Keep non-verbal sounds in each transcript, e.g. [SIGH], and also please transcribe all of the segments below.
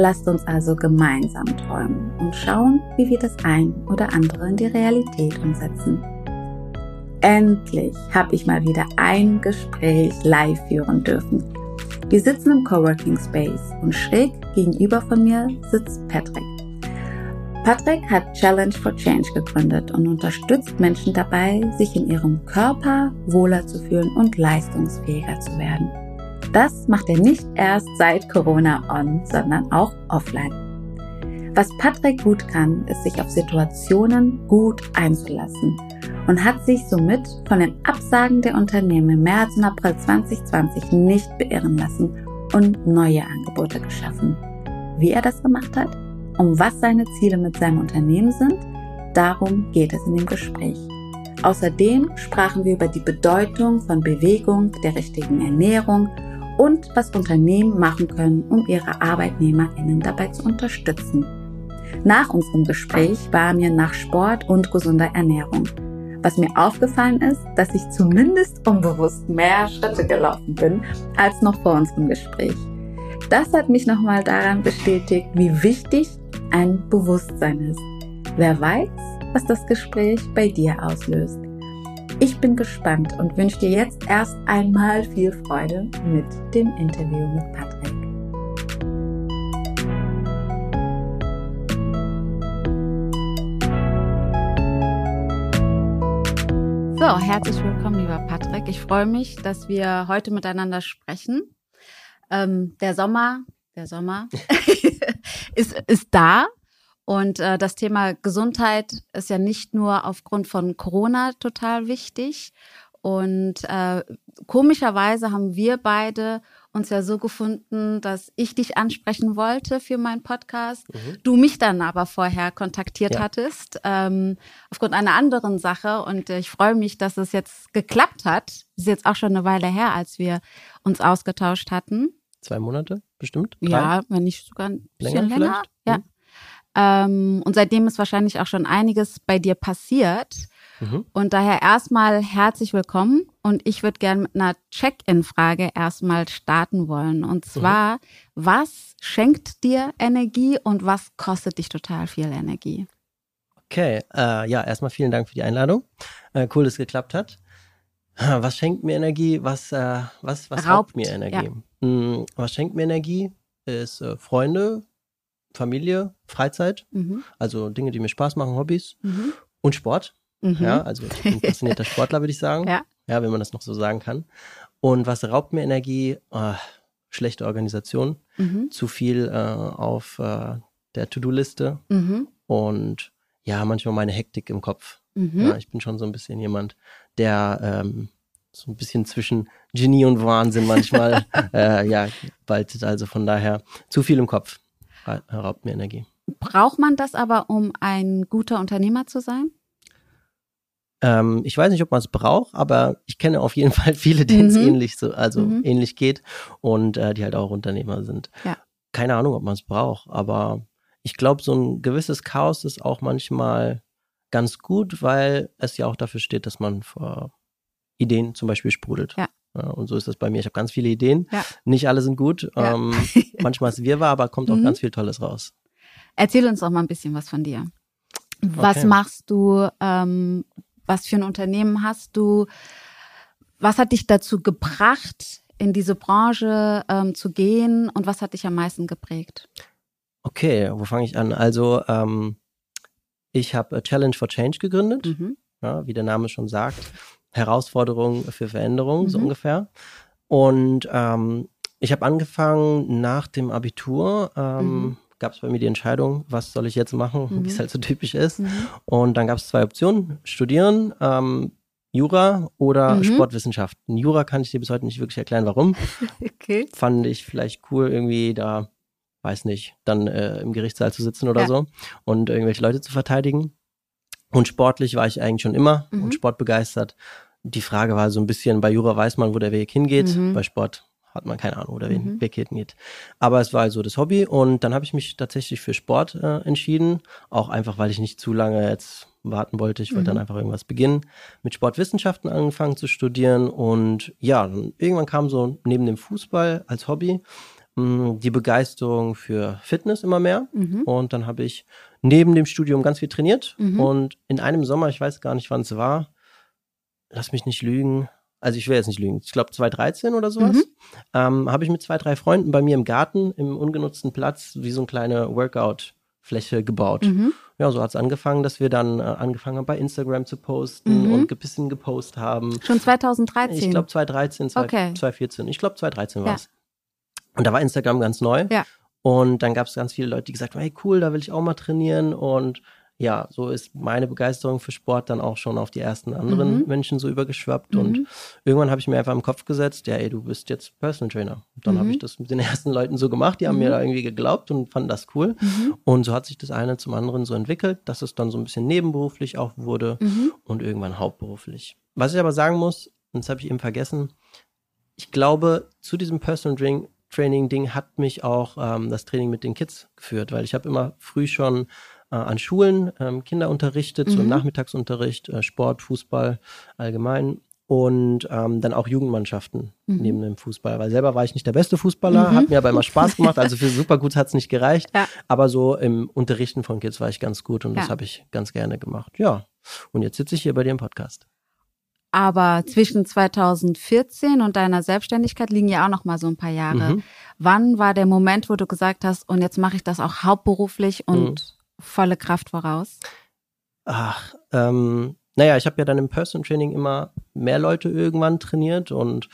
Lasst uns also gemeinsam träumen und schauen, wie wir das ein oder andere in die Realität umsetzen. Endlich habe ich mal wieder ein Gespräch live führen dürfen. Wir sitzen im Coworking Space und schräg gegenüber von mir sitzt Patrick. Patrick hat Challenge for Change gegründet und unterstützt Menschen dabei, sich in ihrem Körper wohler zu fühlen und leistungsfähiger zu werden. Das macht er nicht erst seit Corona on, sondern auch offline. Was Patrick gut kann, ist sich auf Situationen gut einzulassen und hat sich somit von den Absagen der Unternehmen im März und April 2020 nicht beirren lassen und neue Angebote geschaffen. Wie er das gemacht hat, um was seine Ziele mit seinem Unternehmen sind, darum geht es in dem Gespräch. Außerdem sprachen wir über die Bedeutung von Bewegung, der richtigen Ernährung und was Unternehmen machen können, um ihre ArbeitnehmerInnen dabei zu unterstützen. Nach unserem Gespräch war mir nach Sport und gesunder Ernährung. Was mir aufgefallen ist, dass ich zumindest unbewusst mehr Schritte gelaufen bin als noch vor unserem Gespräch. Das hat mich nochmal daran bestätigt, wie wichtig ein Bewusstsein ist. Wer weiß, was das Gespräch bei dir auslöst. Ich bin gespannt und wünsche dir jetzt erst einmal viel Freude mit dem Interview mit Patrick. So, herzlich willkommen, lieber Patrick. Ich freue mich, dass wir heute miteinander sprechen. Ähm, der Sommer, der Sommer [LAUGHS] ist, ist da und äh, das Thema Gesundheit ist ja nicht nur aufgrund von Corona total wichtig. Und äh, komischerweise haben wir beide uns ja so gefunden, dass ich dich ansprechen wollte für meinen Podcast. Mhm. Du mich dann aber vorher kontaktiert ja. hattest, ähm, aufgrund einer anderen Sache. Und ich freue mich, dass es jetzt geklappt hat. Das ist jetzt auch schon eine Weile her, als wir uns ausgetauscht hatten. Zwei Monate bestimmt? Drei? Ja, wenn nicht sogar ein bisschen länger. länger. Ja. Mhm. Ähm, und seitdem ist wahrscheinlich auch schon einiges bei dir passiert. Mhm. Und daher erstmal herzlich willkommen. Und ich würde gerne mit einer Check-in-Frage erstmal starten wollen. Und mhm. zwar, mhm. was schenkt dir Energie und was kostet dich total viel Energie? Okay, äh, ja, erstmal vielen Dank für die Einladung. Äh, cool, dass es geklappt hat. Was schenkt mir Energie? Was, äh, was, was raubt, raubt mir Energie? Ja. Hm, was schenkt mir Energie? Ist äh, Freunde, Familie, Freizeit, mhm. also Dinge, die mir Spaß machen, Hobbys mhm. und Sport. Mhm. Ja, also ich bin passionierter [LAUGHS] Sportler, würde ich sagen. Ja. ja, wenn man das noch so sagen kann. Und was raubt mir Energie? Oh, schlechte Organisation, mhm. zu viel äh, auf äh, der To-Do-Liste mhm. und ja, manchmal meine Hektik im Kopf. Mhm. Ja, ich bin schon so ein bisschen jemand, der ähm, so ein bisschen zwischen Genie und Wahnsinn manchmal [LAUGHS] äh, ja baltet. Also von daher zu viel im Kopf raubt mir Energie. Braucht man das aber, um ein guter Unternehmer zu sein? Ähm, ich weiß nicht, ob man es braucht, aber ich kenne auf jeden [LAUGHS] Fall viele, denen es mhm. ähnlich so, also mhm. ähnlich geht und äh, die halt auch Unternehmer sind. Ja. Keine Ahnung, ob man es braucht, aber ich glaube, so ein gewisses Chaos ist auch manchmal ganz gut, weil es ja auch dafür steht, dass man vor Ideen zum Beispiel sprudelt. Ja. Ja, und so ist das bei mir. Ich habe ganz viele Ideen. Ja. Nicht alle sind gut. Ja. Ähm, [LAUGHS] manchmal ist Wirrwarr, aber kommt auch mhm. ganz viel Tolles raus. Erzähl uns doch mal ein bisschen was von dir. Was okay. machst du? Ähm, was für ein Unternehmen hast du? Was hat dich dazu gebracht, in diese Branche ähm, zu gehen? Und was hat dich am meisten geprägt? Okay, wo fange ich an? Also, ähm, ich habe Challenge for Change gegründet, mhm. ja, wie der Name schon sagt. Herausforderung für Veränderung, mhm. so ungefähr. Und ähm, ich habe angefangen nach dem Abitur. Ähm, mhm. Gab es bei mir die Entscheidung, was soll ich jetzt machen, [LAUGHS] mhm. wie es halt so typisch ist. Mhm. Und dann gab es zwei Optionen: Studieren, ähm, Jura oder mhm. Sportwissenschaften. Jura kann ich dir bis heute nicht wirklich erklären, warum. [LAUGHS] okay. Fand ich vielleicht cool, irgendwie da, weiß nicht, dann äh, im Gerichtssaal zu sitzen oder ja. so und irgendwelche Leute zu verteidigen. Und sportlich war ich eigentlich schon immer mhm. und sportbegeistert. Die Frage war so ein bisschen, bei Jura weiß man, wo der Weg hingeht. Mhm. Bei Sport hat man keine Ahnung, wo der mhm. Weg hingeht. Aber es war also das Hobby und dann habe ich mich tatsächlich für Sport äh, entschieden. Auch einfach, weil ich nicht zu lange jetzt warten wollte. Ich wollte dann mhm. einfach irgendwas beginnen. Mit Sportwissenschaften angefangen zu studieren und ja, dann irgendwann kam so neben dem Fußball als Hobby hm, die Begeisterung für Fitness immer mehr. Mhm. Und dann habe ich neben dem Studium ganz viel trainiert. Mhm. Und in einem Sommer, ich weiß gar nicht, wann es war, lass mich nicht lügen. Also ich will jetzt nicht lügen. Ich glaube 2013 oder sowas. Mhm. Ähm, habe ich mit zwei, drei Freunden bei mir im Garten, im ungenutzten Platz, wie so eine kleine Workout-Fläche gebaut. Mhm. Ja, so hat es angefangen, dass wir dann äh, angefangen haben, bei Instagram zu posten mhm. und ein bisschen gepostet haben. Schon 2013? Ich glaube 2013, 2014. Okay. Ich glaube 2013 war es. Und da war Instagram ganz neu. Ja. Und dann gab es ganz viele Leute, die gesagt haben, hey cool, da will ich auch mal trainieren. Und ja, so ist meine Begeisterung für Sport dann auch schon auf die ersten anderen mhm. Menschen so übergeschwappt. Mhm. Und irgendwann habe ich mir einfach im Kopf gesetzt, ja, ey, du bist jetzt Personal Trainer. Und dann mhm. habe ich das mit den [LAUGHS] ersten Leuten so gemacht, die haben mir mhm. da irgendwie geglaubt und fanden das cool. Mhm. Und so hat sich das eine zum anderen so entwickelt, dass es dann so ein bisschen nebenberuflich auch wurde mhm. und irgendwann hauptberuflich. Was ich aber sagen muss, und das habe ich eben vergessen, ich glaube, zu diesem Personal Drink Training-Ding hat mich auch ähm, das Training mit den Kids geführt, weil ich habe immer früh schon äh, an Schulen ähm, Kinder unterrichtet, mhm. so Nachmittagsunterricht, äh, Sport, Fußball allgemein und ähm, dann auch Jugendmannschaften mhm. neben dem Fußball. Weil selber war ich nicht der beste Fußballer, mhm. hat mir aber immer Spaß gemacht. Also für [LAUGHS] super gut hat es nicht gereicht. Ja. Aber so im Unterrichten von Kids war ich ganz gut und ja. das habe ich ganz gerne gemacht. Ja. Und jetzt sitze ich hier bei dir im Podcast. Aber zwischen 2014 und deiner Selbstständigkeit liegen ja auch noch mal so ein paar Jahre. Mhm. Wann war der Moment, wo du gesagt hast, und jetzt mache ich das auch hauptberuflich und mhm. volle Kraft voraus? Ach, ähm, naja, ich habe ja dann im Person Training immer mehr Leute irgendwann trainiert und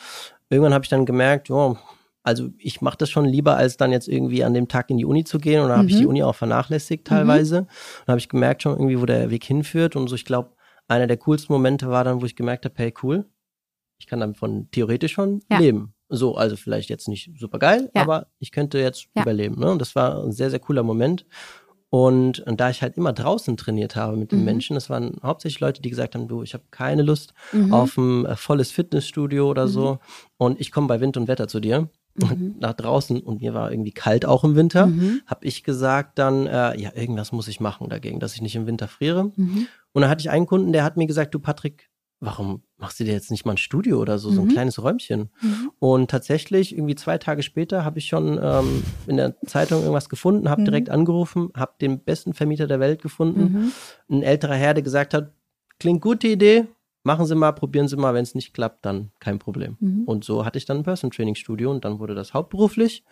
irgendwann habe ich dann gemerkt, oh, also ich mache das schon lieber, als dann jetzt irgendwie an dem Tag in die Uni zu gehen. Und dann habe ich die mhm. Uni auch vernachlässigt teilweise. Mhm. Dann habe ich gemerkt schon irgendwie, wo der Weg hinführt. Und so, ich glaube, einer der coolsten Momente war dann, wo ich gemerkt habe, hey, cool, ich kann davon theoretisch schon ja. leben. So, also vielleicht jetzt nicht super geil, ja. aber ich könnte jetzt ja. überleben. Ne? Und das war ein sehr, sehr cooler Moment. Und, und da ich halt immer draußen trainiert habe mit den mhm. Menschen, das waren hauptsächlich Leute, die gesagt haben, du, ich habe keine Lust mhm. auf ein äh, volles Fitnessstudio oder mhm. so. Und ich komme bei Wind und Wetter zu dir. Und mhm. nach draußen und mir war irgendwie kalt auch im Winter, mhm. habe ich gesagt dann, äh, ja, irgendwas muss ich machen dagegen, dass ich nicht im Winter friere. Mhm. Und dann hatte ich einen Kunden, der hat mir gesagt, du Patrick, warum machst du dir jetzt nicht mal ein Studio oder so, so ein mhm. kleines Räumchen? Mhm. Und tatsächlich, irgendwie zwei Tage später, habe ich schon ähm, in der Zeitung irgendwas gefunden, habe mhm. direkt angerufen, habe den besten Vermieter der Welt gefunden. Ein älterer Herr, der gesagt hat, klingt gute Idee, machen Sie mal, probieren Sie mal, wenn es nicht klappt, dann kein Problem. Mhm. Und so hatte ich dann ein Person Training Studio und dann wurde das hauptberuflich.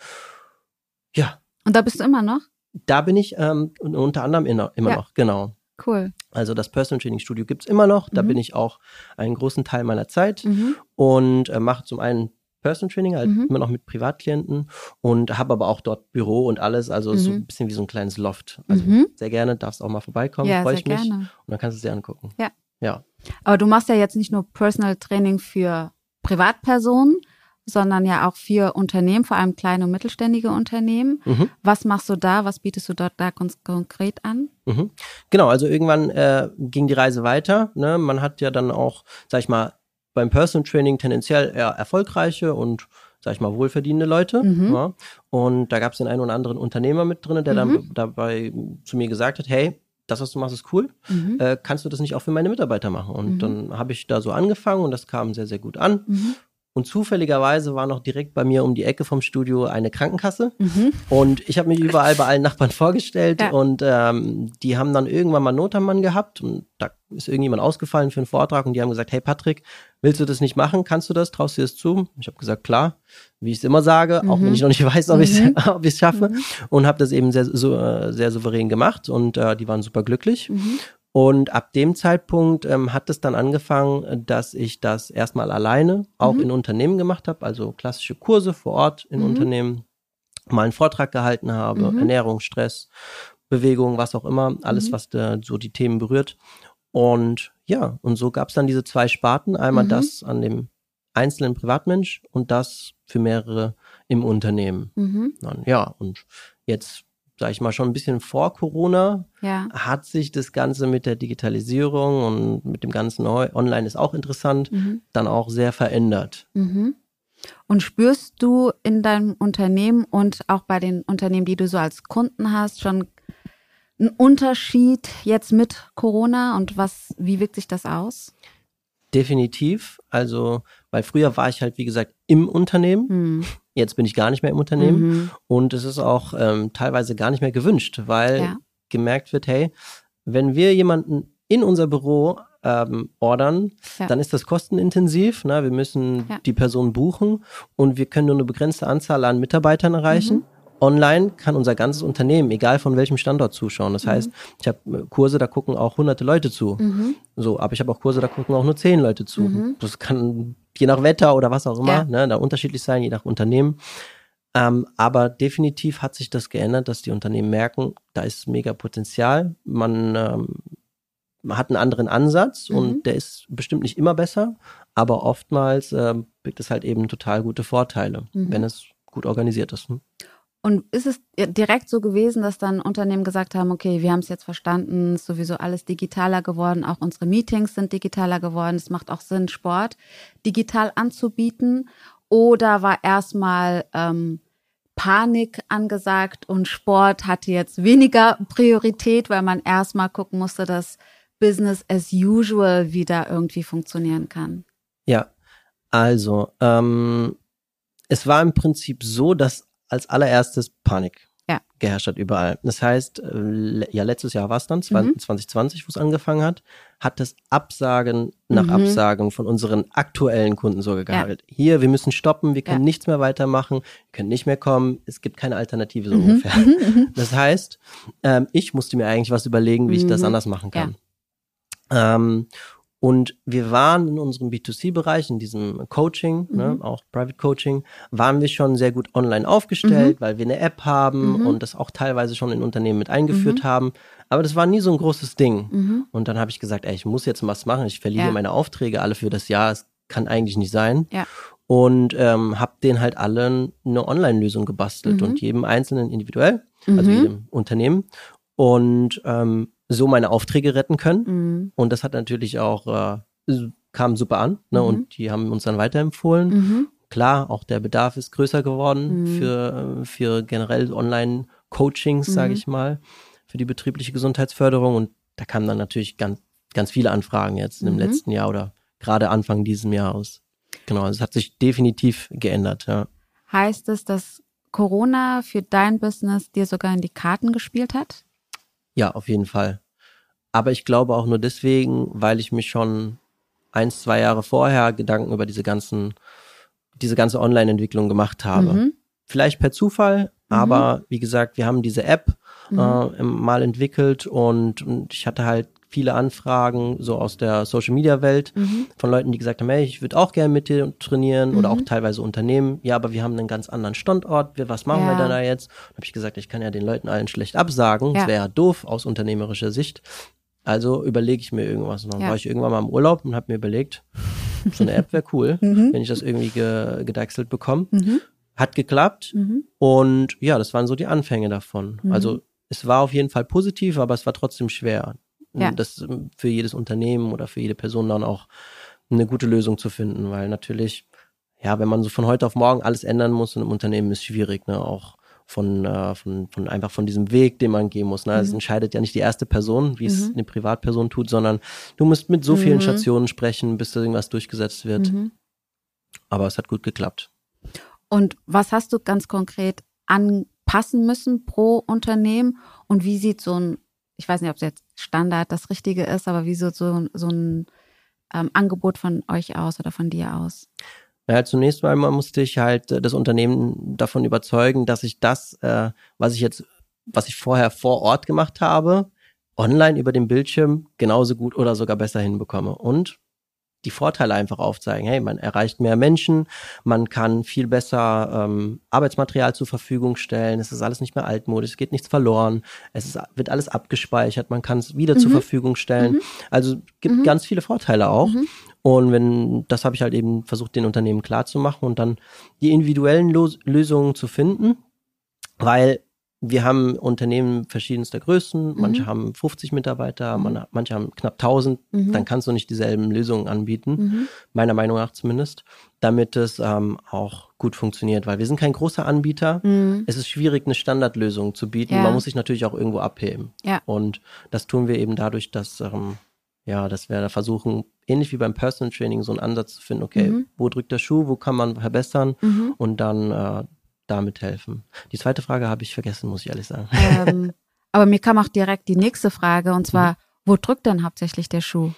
Ja. Und da bist du immer noch? Da bin ich ähm, unter anderem immer, immer ja. noch, genau. Cool. Also das Personal Training Studio gibt es immer noch. Da mhm. bin ich auch einen großen Teil meiner Zeit mhm. und äh, mache zum einen Personal Training, halt mhm. immer noch mit Privatklienten und habe aber auch dort Büro und alles, also so mhm. ein bisschen wie so ein kleines Loft. Also mhm. sehr gerne, darfst auch mal vorbeikommen, ja, freue ich mich. Gerne. Und dann kannst du es dir angucken. Ja. Ja. Aber du machst ja jetzt nicht nur Personal Training für Privatpersonen, sondern ja auch für Unternehmen, vor allem kleine und mittelständige Unternehmen. Mhm. Was machst du da? Was bietest du dort da konkret an? Mhm. Genau, also irgendwann äh, ging die Reise weiter. Ne? Man hat ja dann auch, sag ich mal, beim Personal Training tendenziell eher erfolgreiche und sag ich mal, wohlverdienende Leute. Mhm. Ja. Und da gab es den einen oder anderen Unternehmer mit drin, der mhm. dann dabei zu mir gesagt hat, hey, das, was du machst, ist cool. Mhm. Äh, kannst du das nicht auch für meine Mitarbeiter machen? Und mhm. dann habe ich da so angefangen und das kam sehr, sehr gut an. Mhm. Und zufälligerweise war noch direkt bei mir um die Ecke vom Studio eine Krankenkasse. Mhm. Und ich habe mich überall bei allen Nachbarn [LAUGHS] vorgestellt. Ja. Und ähm, die haben dann irgendwann mal Notermann gehabt. Und da ist irgendjemand ausgefallen für einen Vortrag. Und die haben gesagt, hey Patrick, willst du das nicht machen? Kannst du das? Traust du dir das zu? Ich habe gesagt, klar, wie ich es immer sage, mhm. auch wenn mhm. ich noch nicht [LAUGHS] weiß, ob ich es [LAUGHS] schaffe. Mhm. Und habe das eben sehr, so, äh, sehr souverän gemacht. Und äh, die waren super glücklich. Und ab dem Zeitpunkt ähm, hat es dann angefangen, dass ich das erstmal alleine auch mhm. in Unternehmen gemacht habe, also klassische Kurse vor Ort in mhm. Unternehmen, mal einen Vortrag gehalten habe, mhm. Ernährung, Stress, Bewegung, was auch immer, alles, mhm. was da so die Themen berührt. Und ja, und so gab es dann diese zwei Sparten, einmal mhm. das an dem einzelnen Privatmensch und das für mehrere im Unternehmen. Mhm. Dann, ja, und jetzt sag ich mal, schon ein bisschen vor Corona ja. hat sich das Ganze mit der Digitalisierung und mit dem ganzen Online ist auch interessant, mhm. dann auch sehr verändert. Mhm. Und spürst du in deinem Unternehmen und auch bei den Unternehmen, die du so als Kunden hast, schon einen Unterschied jetzt mit Corona und was, wie wirkt sich das aus? Definitiv. Also, weil früher war ich halt, wie gesagt, im Unternehmen. Mhm. Jetzt bin ich gar nicht mehr im Unternehmen. Mhm. Und es ist auch ähm, teilweise gar nicht mehr gewünscht, weil ja. gemerkt wird, hey, wenn wir jemanden in unser Büro ähm, ordern, ja. dann ist das kostenintensiv. Ne? Wir müssen ja. die Person buchen und wir können nur eine begrenzte Anzahl an Mitarbeitern erreichen. Mhm online kann unser ganzes Unternehmen, egal von welchem Standort, zuschauen. Das mhm. heißt, ich habe äh, Kurse, da gucken auch hunderte Leute zu. Mhm. So, aber ich habe auch Kurse, da gucken auch nur zehn Leute zu. Mhm. Das kann je nach Wetter oder was auch immer, ja. ne, da unterschiedlich sein, je nach Unternehmen. Ähm, aber definitiv hat sich das geändert, dass die Unternehmen merken, da ist mega Potenzial. Man, ähm, man hat einen anderen Ansatz mhm. und der ist bestimmt nicht immer besser, aber oftmals ähm, birgt es halt eben total gute Vorteile, mhm. wenn es gut organisiert ist. Hm? Und ist es direkt so gewesen, dass dann Unternehmen gesagt haben, okay, wir haben es jetzt verstanden, ist sowieso alles digitaler geworden, auch unsere Meetings sind digitaler geworden, es macht auch Sinn, Sport digital anzubieten? Oder war erstmal ähm, Panik angesagt und Sport hatte jetzt weniger Priorität, weil man erstmal gucken musste, dass Business as usual wieder irgendwie funktionieren kann? Ja, also ähm, es war im Prinzip so, dass als allererstes Panik ja. geherrscht hat überall. Das heißt, äh, ja, letztes Jahr war es dann, mhm. 2020, wo es angefangen hat, hat das Absagen nach mhm. Absagen von unseren aktuellen Kunden so gehandelt. Ja. Hier, wir müssen stoppen, wir können ja. nichts mehr weitermachen, wir können nicht mehr kommen, es gibt keine Alternative so mhm. ungefähr. Mhm. Mhm. [LAUGHS] Das heißt, ähm, ich musste mir eigentlich was überlegen, wie ich das mhm. anders machen kann. Ähm, und wir waren in unserem B2C-Bereich, in diesem Coaching, ne, mhm. ne, auch Private Coaching, waren wir schon sehr gut online aufgestellt, mhm. weil wir eine App haben mhm. und das auch teilweise schon in Unternehmen mit eingeführt mhm. haben. Aber das war nie so ein großes Ding. Mhm. Und dann habe ich gesagt, ey, ich muss jetzt was machen. Ich verliere ja. meine Aufträge alle für das Jahr. Es kann eigentlich nicht sein. Ja. Und ähm, habe denen halt alle eine Online-Lösung gebastelt mhm. und jedem Einzelnen individuell, also jedem Unternehmen. Und ähm, so meine Aufträge retten können. Mhm. Und das hat natürlich auch, äh, kam super an. Ne? Mhm. Und die haben uns dann weiterempfohlen. Mhm. Klar, auch der Bedarf ist größer geworden mhm. für, für generell Online-Coachings, sage mhm. ich mal, für die betriebliche Gesundheitsförderung. Und da kamen dann natürlich ganz, ganz viele Anfragen jetzt im mhm. letzten Jahr oder gerade Anfang diesem Jahres. Genau, also es hat sich definitiv geändert, ja. Heißt es, dass Corona für dein Business dir sogar in die Karten gespielt hat? Ja, auf jeden Fall. Aber ich glaube auch nur deswegen, weil ich mich schon ein, zwei Jahre vorher Gedanken über diese ganzen, diese ganze Online-Entwicklung gemacht habe. Mhm. Vielleicht per Zufall, mhm. aber wie gesagt, wir haben diese App mhm. äh, mal entwickelt und, und ich hatte halt viele Anfragen so aus der Social Media Welt mhm. von Leuten, die gesagt haben, hey, ich würde auch gerne mit dir trainieren mhm. oder auch teilweise Unternehmen. Ja, aber wir haben einen ganz anderen Standort. Wir, was machen ja. wir denn da jetzt? Habe ich gesagt, ich kann ja den Leuten allen schlecht absagen. Ja. Das wäre ja doof aus unternehmerischer Sicht. Also überlege ich mir irgendwas. Und dann ja. war ich irgendwann mal im Urlaub und habe mir überlegt, so eine App wäre cool, [LAUGHS] mhm. wenn ich das irgendwie ge gedeichselt bekomme. Mhm. Hat geklappt mhm. und ja, das waren so die Anfänge davon. Mhm. Also es war auf jeden Fall positiv, aber es war trotzdem schwer. Ja. Das für jedes Unternehmen oder für jede Person dann auch eine gute Lösung zu finden, weil natürlich, ja, wenn man so von heute auf morgen alles ändern muss in einem Unternehmen, ist schwierig, ne? Auch von, äh, von, von einfach von diesem Weg, den man gehen muss. Ne? Es mhm. entscheidet ja nicht die erste Person, wie es mhm. eine Privatperson tut, sondern du musst mit so vielen mhm. Stationen sprechen, bis da irgendwas durchgesetzt wird. Mhm. Aber es hat gut geklappt. Und was hast du ganz konkret anpassen müssen pro Unternehmen? Und wie sieht so ein, ich weiß nicht, ob jetzt Standard das Richtige ist, aber wie sieht so, so ein ähm, Angebot von euch aus oder von dir aus? Ja, zunächst mal musste ich halt äh, das Unternehmen davon überzeugen, dass ich das, äh, was ich jetzt, was ich vorher vor Ort gemacht habe, online über den Bildschirm genauso gut oder sogar besser hinbekomme. Und die Vorteile einfach aufzeigen. Hey, man erreicht mehr Menschen, man kann viel besser ähm, Arbeitsmaterial zur Verfügung stellen, es ist alles nicht mehr altmodisch, es geht nichts verloren, es ist, wird alles abgespeichert, man kann es wieder mhm. zur Verfügung stellen. Mhm. Also gibt mhm. ganz viele Vorteile auch. Mhm. Und wenn, das habe ich halt eben versucht, den Unternehmen klar zu machen und dann die individuellen Los Lösungen zu finden, weil wir haben Unternehmen verschiedenster Größen, manche mhm. haben 50 Mitarbeiter, mhm. man, manche haben knapp 1000, mhm. dann kannst du nicht dieselben Lösungen anbieten, mhm. meiner Meinung nach zumindest, damit es ähm, auch gut funktioniert, weil wir sind kein großer Anbieter. Mhm. Es ist schwierig, eine Standardlösung zu bieten. Ja. Man muss sich natürlich auch irgendwo abheben. Ja. Und das tun wir eben dadurch, dass, ähm, ja, dass wir da versuchen, ähnlich wie beim Personal Training, so einen Ansatz zu finden, okay, mhm. wo drückt der Schuh, wo kann man verbessern und dann äh, damit helfen. Die zweite Frage habe ich vergessen, muss ich ehrlich sagen. Ähm, [LAUGHS] aber mir kam auch direkt die nächste Frage und zwar, mhm. wo drückt denn hauptsächlich der Schuh?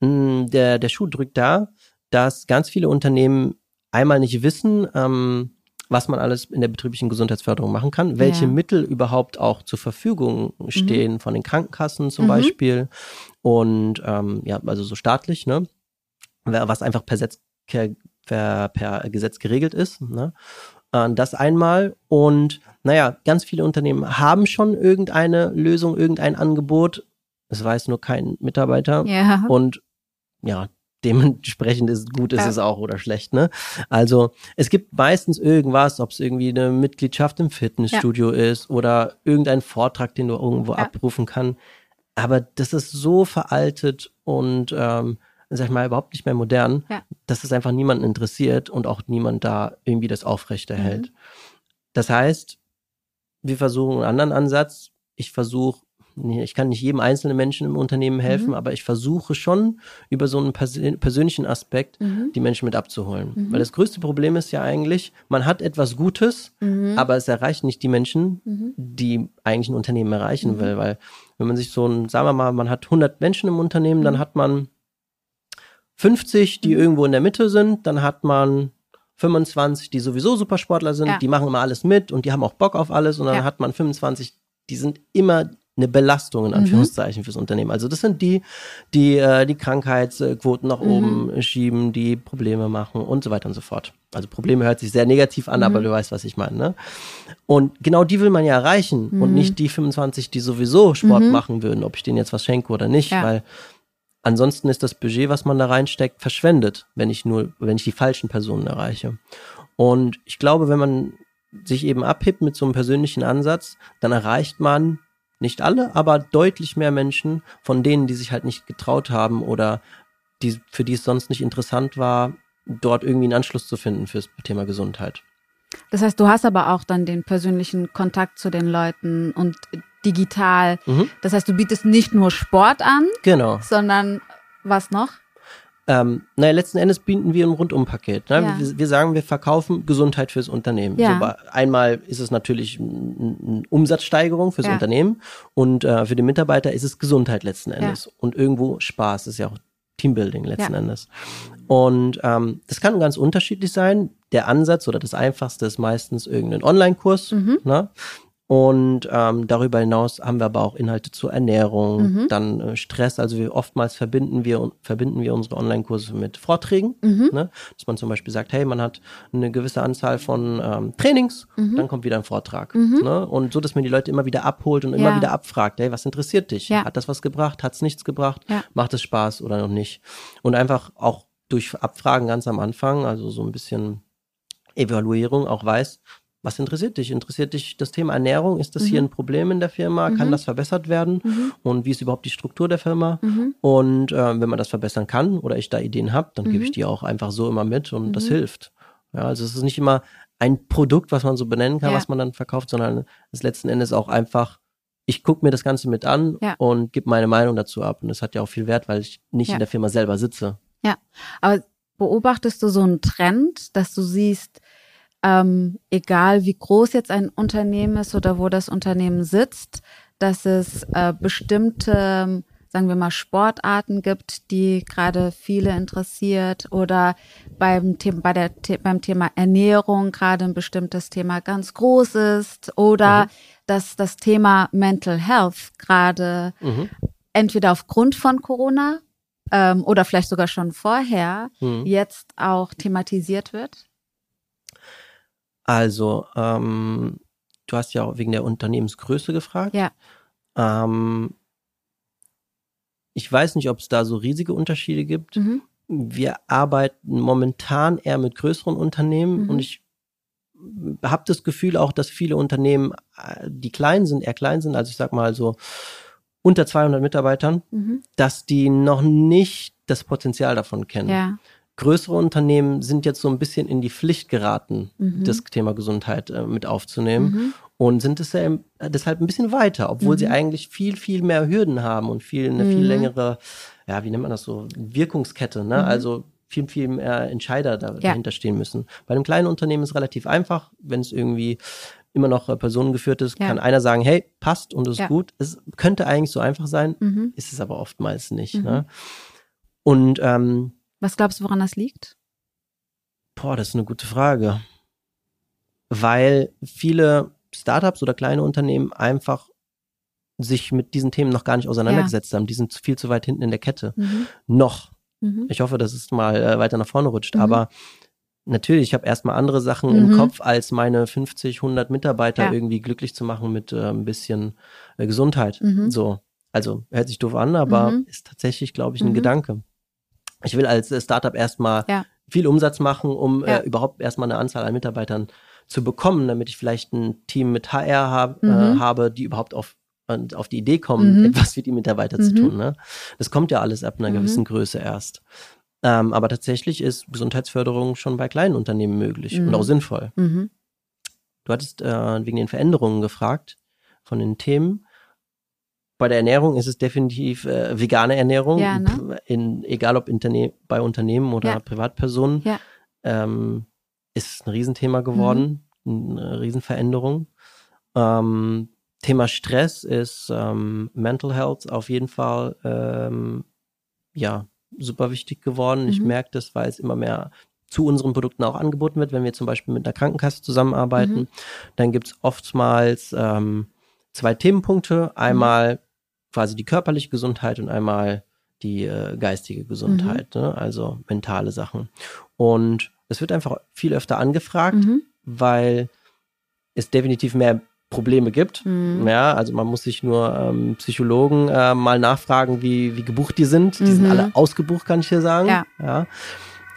Mm, der, der Schuh drückt da, dass ganz viele Unternehmen einmal nicht wissen, ähm, was man alles in der betrieblichen Gesundheitsförderung machen kann, welche ja. Mittel überhaupt auch zur Verfügung stehen mhm. von den Krankenkassen zum mhm. Beispiel und ähm, ja, also so staatlich, ne, was einfach per, Setz, per, per Gesetz geregelt ist. Ne? Äh, das einmal. Und naja, ganz viele Unternehmen haben schon irgendeine Lösung, irgendein Angebot. Es weiß nur kein Mitarbeiter. Ja. Und ja, dementsprechend ist gut ist ja. es auch oder schlecht, ne? Also es gibt meistens irgendwas, ob es irgendwie eine Mitgliedschaft im Fitnessstudio ja. ist oder irgendein Vortrag, den du irgendwo ja. abrufen kann. Aber das ist so veraltet und ähm, sag ich mal, überhaupt nicht mehr modern, ja. dass es einfach niemanden interessiert und auch niemand da irgendwie das aufrechterhält. Mhm. Das heißt, wir versuchen einen anderen Ansatz. Ich versuche, ich kann nicht jedem einzelnen Menschen im Unternehmen helfen, mhm. aber ich versuche schon über so einen persönlichen Aspekt mhm. die Menschen mit abzuholen. Mhm. Weil das größte Problem ist ja eigentlich, man hat etwas Gutes, mhm. aber es erreicht nicht die Menschen, mhm. die eigentlich ein Unternehmen erreichen will. Weil wenn man sich so ein, sagen wir mal, man hat 100 Menschen im Unternehmen, dann hat man 50, die mhm. irgendwo in der Mitte sind, dann hat man 25, die sowieso Supersportler sind, ja. die machen immer alles mit und die haben auch Bock auf alles und dann ja. hat man 25, die sind immer eine Belastung in mhm. Anführungszeichen mhm. fürs Unternehmen. Also das sind die, die äh, die Krankheitsquoten nach mhm. oben schieben, die Probleme machen und so weiter und so fort. Also Probleme hört sich sehr negativ an, mhm. aber du weißt, was ich meine. Ne? Und genau die will man ja erreichen und mhm. nicht die 25, die sowieso Sport mhm. machen würden, ob ich denen jetzt was schenke oder nicht, ja. weil Ansonsten ist das Budget, was man da reinsteckt, verschwendet, wenn ich nur, wenn ich die falschen Personen erreiche. Und ich glaube, wenn man sich eben abhebt mit so einem persönlichen Ansatz, dann erreicht man nicht alle, aber deutlich mehr Menschen von denen, die sich halt nicht getraut haben oder die, für die es sonst nicht interessant war, dort irgendwie einen Anschluss zu finden fürs Thema Gesundheit. Das heißt, du hast aber auch dann den persönlichen Kontakt zu den Leuten und digital. Mhm. Das heißt, du bietest nicht nur Sport an, genau. sondern was noch? Ähm, naja, letzten Endes bieten wir ein Rundumpaket. Ne? Ja. Wir, wir, sagen, wir verkaufen Gesundheit fürs Unternehmen. Ja. So, einmal ist es natürlich eine Umsatzsteigerung fürs ja. Unternehmen und äh, für den Mitarbeiter ist es Gesundheit letzten Endes. Und irgendwo Spaß, ist ja auch Teambuilding letzten Endes. Und ähm, das kann ganz unterschiedlich sein. Der Ansatz oder das Einfachste ist meistens irgendein Online-Kurs. Mhm. Ne? Und ähm, darüber hinaus haben wir aber auch Inhalte zur Ernährung, mhm. dann äh, Stress. Also wir oftmals verbinden wir verbinden wir unsere Online-Kurse mit Vorträgen, mhm. ne? dass man zum Beispiel sagt, hey, man hat eine gewisse Anzahl von ähm, Trainings, mhm. dann kommt wieder ein Vortrag. Mhm. Ne? Und so, dass man die Leute immer wieder abholt und immer wieder abfragt, hey, was interessiert dich? Ja. Hat das was gebracht? Hat es nichts gebracht? Ja. Macht es Spaß oder noch nicht? Und einfach auch durch Abfragen ganz am Anfang, also so ein bisschen Evaluierung auch weiß, was interessiert dich? Interessiert dich das Thema Ernährung? Ist das mhm. hier ein Problem in der Firma? Mhm. Kann das verbessert werden? Mhm. Und wie ist überhaupt die Struktur der Firma? Mhm. Und äh, wenn man das verbessern kann oder ich da Ideen habe, dann gebe ich mhm. die auch einfach so immer mit und das mhm. hilft. Ja, also es ist nicht immer ein Produkt, was man so benennen kann, ja. was man dann verkauft, sondern es letzten Endes auch einfach, ich gucke mir das Ganze mit an ja. und gebe meine Meinung dazu ab. Und das hat ja auch viel Wert, weil ich nicht ja. in der Firma selber sitze. Ja, aber beobachtest du so einen Trend, dass du siehst, ähm, egal wie groß jetzt ein Unternehmen ist oder wo das Unternehmen sitzt, dass es äh, bestimmte, sagen wir mal, Sportarten gibt, die gerade viele interessiert oder beim Thema, bei der, beim Thema Ernährung gerade ein bestimmtes Thema ganz groß ist oder mhm. dass das Thema Mental Health gerade mhm. entweder aufgrund von Corona ähm, oder vielleicht sogar schon vorher mhm. jetzt auch thematisiert wird? Also, ähm, du hast ja auch wegen der Unternehmensgröße gefragt. Ja. Ähm, ich weiß nicht, ob es da so riesige Unterschiede gibt. Mhm. Wir arbeiten momentan eher mit größeren Unternehmen mhm. und ich habe das Gefühl auch, dass viele Unternehmen, äh, die klein sind, eher klein sind, also ich sag mal so unter 200 Mitarbeitern, mhm. dass die noch nicht das Potenzial davon kennen. Ja. Größere Unternehmen sind jetzt so ein bisschen in die Pflicht geraten, mhm. das Thema Gesundheit äh, mit aufzunehmen mhm. und sind deshalb, deshalb ein bisschen weiter, obwohl sie mhm. eigentlich viel, viel mehr Hürden haben und viel, eine viel mhm. längere, ja, wie nennt man das so, Wirkungskette, ne? Mhm. Also viel, viel mehr Entscheider da, ja. dahinter stehen müssen. Bei einem kleinen Unternehmen ist es relativ einfach, wenn es irgendwie immer noch äh, personengeführt ist, ja. kann einer sagen, hey, passt und ist ja. gut. Es könnte eigentlich so einfach sein, mhm. ist es aber oftmals nicht. Ne? Und ähm, was glaubst du, woran das liegt? Boah, das ist eine gute Frage. Weil viele Startups oder kleine Unternehmen einfach sich mit diesen Themen noch gar nicht auseinandergesetzt ja. haben. Die sind viel zu weit hinten in der Kette. Mhm. Noch. Mhm. Ich hoffe, dass es mal äh, weiter nach vorne rutscht. Mhm. Aber natürlich, ich habe erstmal andere Sachen mhm. im Kopf, als meine 50, 100 Mitarbeiter ja. irgendwie glücklich zu machen mit äh, ein bisschen äh, Gesundheit. Mhm. So, also hört sich doof an, aber mhm. ist tatsächlich, glaube ich, ein mhm. Gedanke. Ich will als äh, Startup erstmal ja. viel Umsatz machen, um äh, ja. äh, überhaupt erstmal eine Anzahl an Mitarbeitern zu bekommen, damit ich vielleicht ein Team mit HR hab, äh, mhm. habe, die überhaupt auf auf die Idee kommen, etwas für die Mitarbeiter zu tun. Ne? Das kommt ja alles ab einer gewissen Größe erst. Ähm, aber tatsächlich ist Gesundheitsförderung schon bei kleinen Unternehmen möglich mhm. und auch sinnvoll. Mhm. Du hattest äh, wegen den Veränderungen gefragt von den Themen. Bei der Ernährung ist es definitiv äh, vegane Ernährung, ja, ne? in, egal ob Interne bei Unternehmen oder ja. Privatpersonen. Ja. Ähm, ist ein Riesenthema geworden, mhm. eine Riesenveränderung. Ähm, Thema Stress ist ähm, Mental Health auf jeden Fall ähm, ja super wichtig geworden. Mhm. Ich merke das, weil es immer mehr zu unseren Produkten auch angeboten wird, wenn wir zum Beispiel mit einer Krankenkasse zusammenarbeiten. Mhm. Dann gibt es oftmals ähm, zwei Themenpunkte. Einmal mhm. Quasi die körperliche Gesundheit und einmal die äh, geistige Gesundheit, mhm. ne? also mentale Sachen. Und es wird einfach viel öfter angefragt, mhm. weil es definitiv mehr Probleme gibt. Mhm. Ja, also man muss sich nur ähm, Psychologen äh, mal nachfragen, wie, wie gebucht die sind. Die mhm. sind alle ausgebucht, kann ich hier sagen. Ja. ja.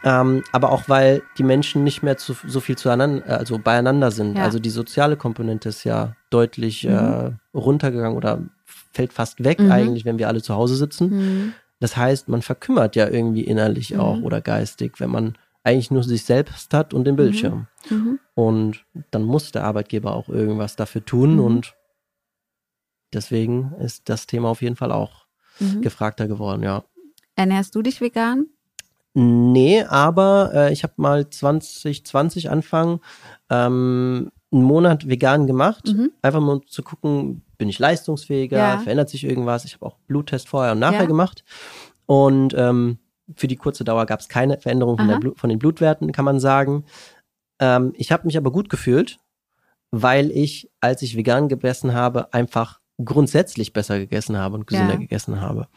Ähm, aber auch weil die Menschen nicht mehr zu, so viel zueinander, äh, also beieinander sind. Ja. Also die soziale Komponente ist ja deutlich mhm. äh, runtergegangen oder fällt fast weg mhm. eigentlich, wenn wir alle zu Hause sitzen. Mhm. Das heißt, man verkümmert ja irgendwie innerlich auch mhm. oder geistig, wenn man eigentlich nur sich selbst hat und den Bildschirm. Mhm. Mhm. Und dann muss der Arbeitgeber auch irgendwas dafür tun mhm. und deswegen ist das Thema auf jeden Fall auch mhm. gefragter geworden, ja. Ernährst du dich vegan? Nee, aber äh, ich habe mal 2020 Anfang ähm, einen Monat vegan gemacht, mhm. einfach mal um zu gucken, bin ich leistungsfähiger, ja. verändert sich irgendwas. Ich habe auch Bluttest vorher und nachher ja. gemacht und ähm, für die kurze Dauer gab es keine Veränderung von, von, den Blutwerten, kann man sagen. Ähm, ich habe mich aber gut gefühlt, weil ich, als ich vegan gegessen habe, einfach grundsätzlich besser gegessen habe und gesünder ja. gegessen habe.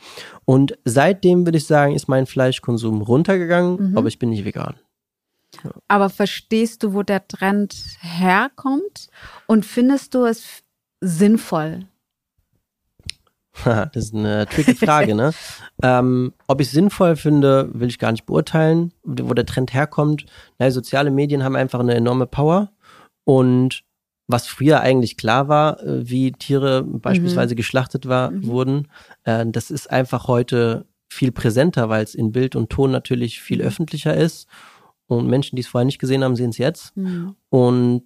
Und seitdem würde ich sagen, ist mein Fleischkonsum runtergegangen, mhm. aber ich bin nicht vegan. Ja. Aber verstehst du, wo der Trend herkommt? Und findest du es sinnvoll, [LAUGHS] das ist eine tricky Frage, ne? [LAUGHS] ähm, ob ich es sinnvoll finde, will ich gar nicht beurteilen, wo der Trend herkommt. Naja, soziale Medien haben einfach eine enorme Power und was früher eigentlich klar war, äh, wie Tiere beispielsweise mhm. geschlachtet war, mhm. wurden, äh, das ist einfach heute viel präsenter, weil es in Bild und Ton natürlich viel mhm. öffentlicher ist. Und Menschen, die es vorher nicht gesehen haben, sehen es jetzt. Mhm. Und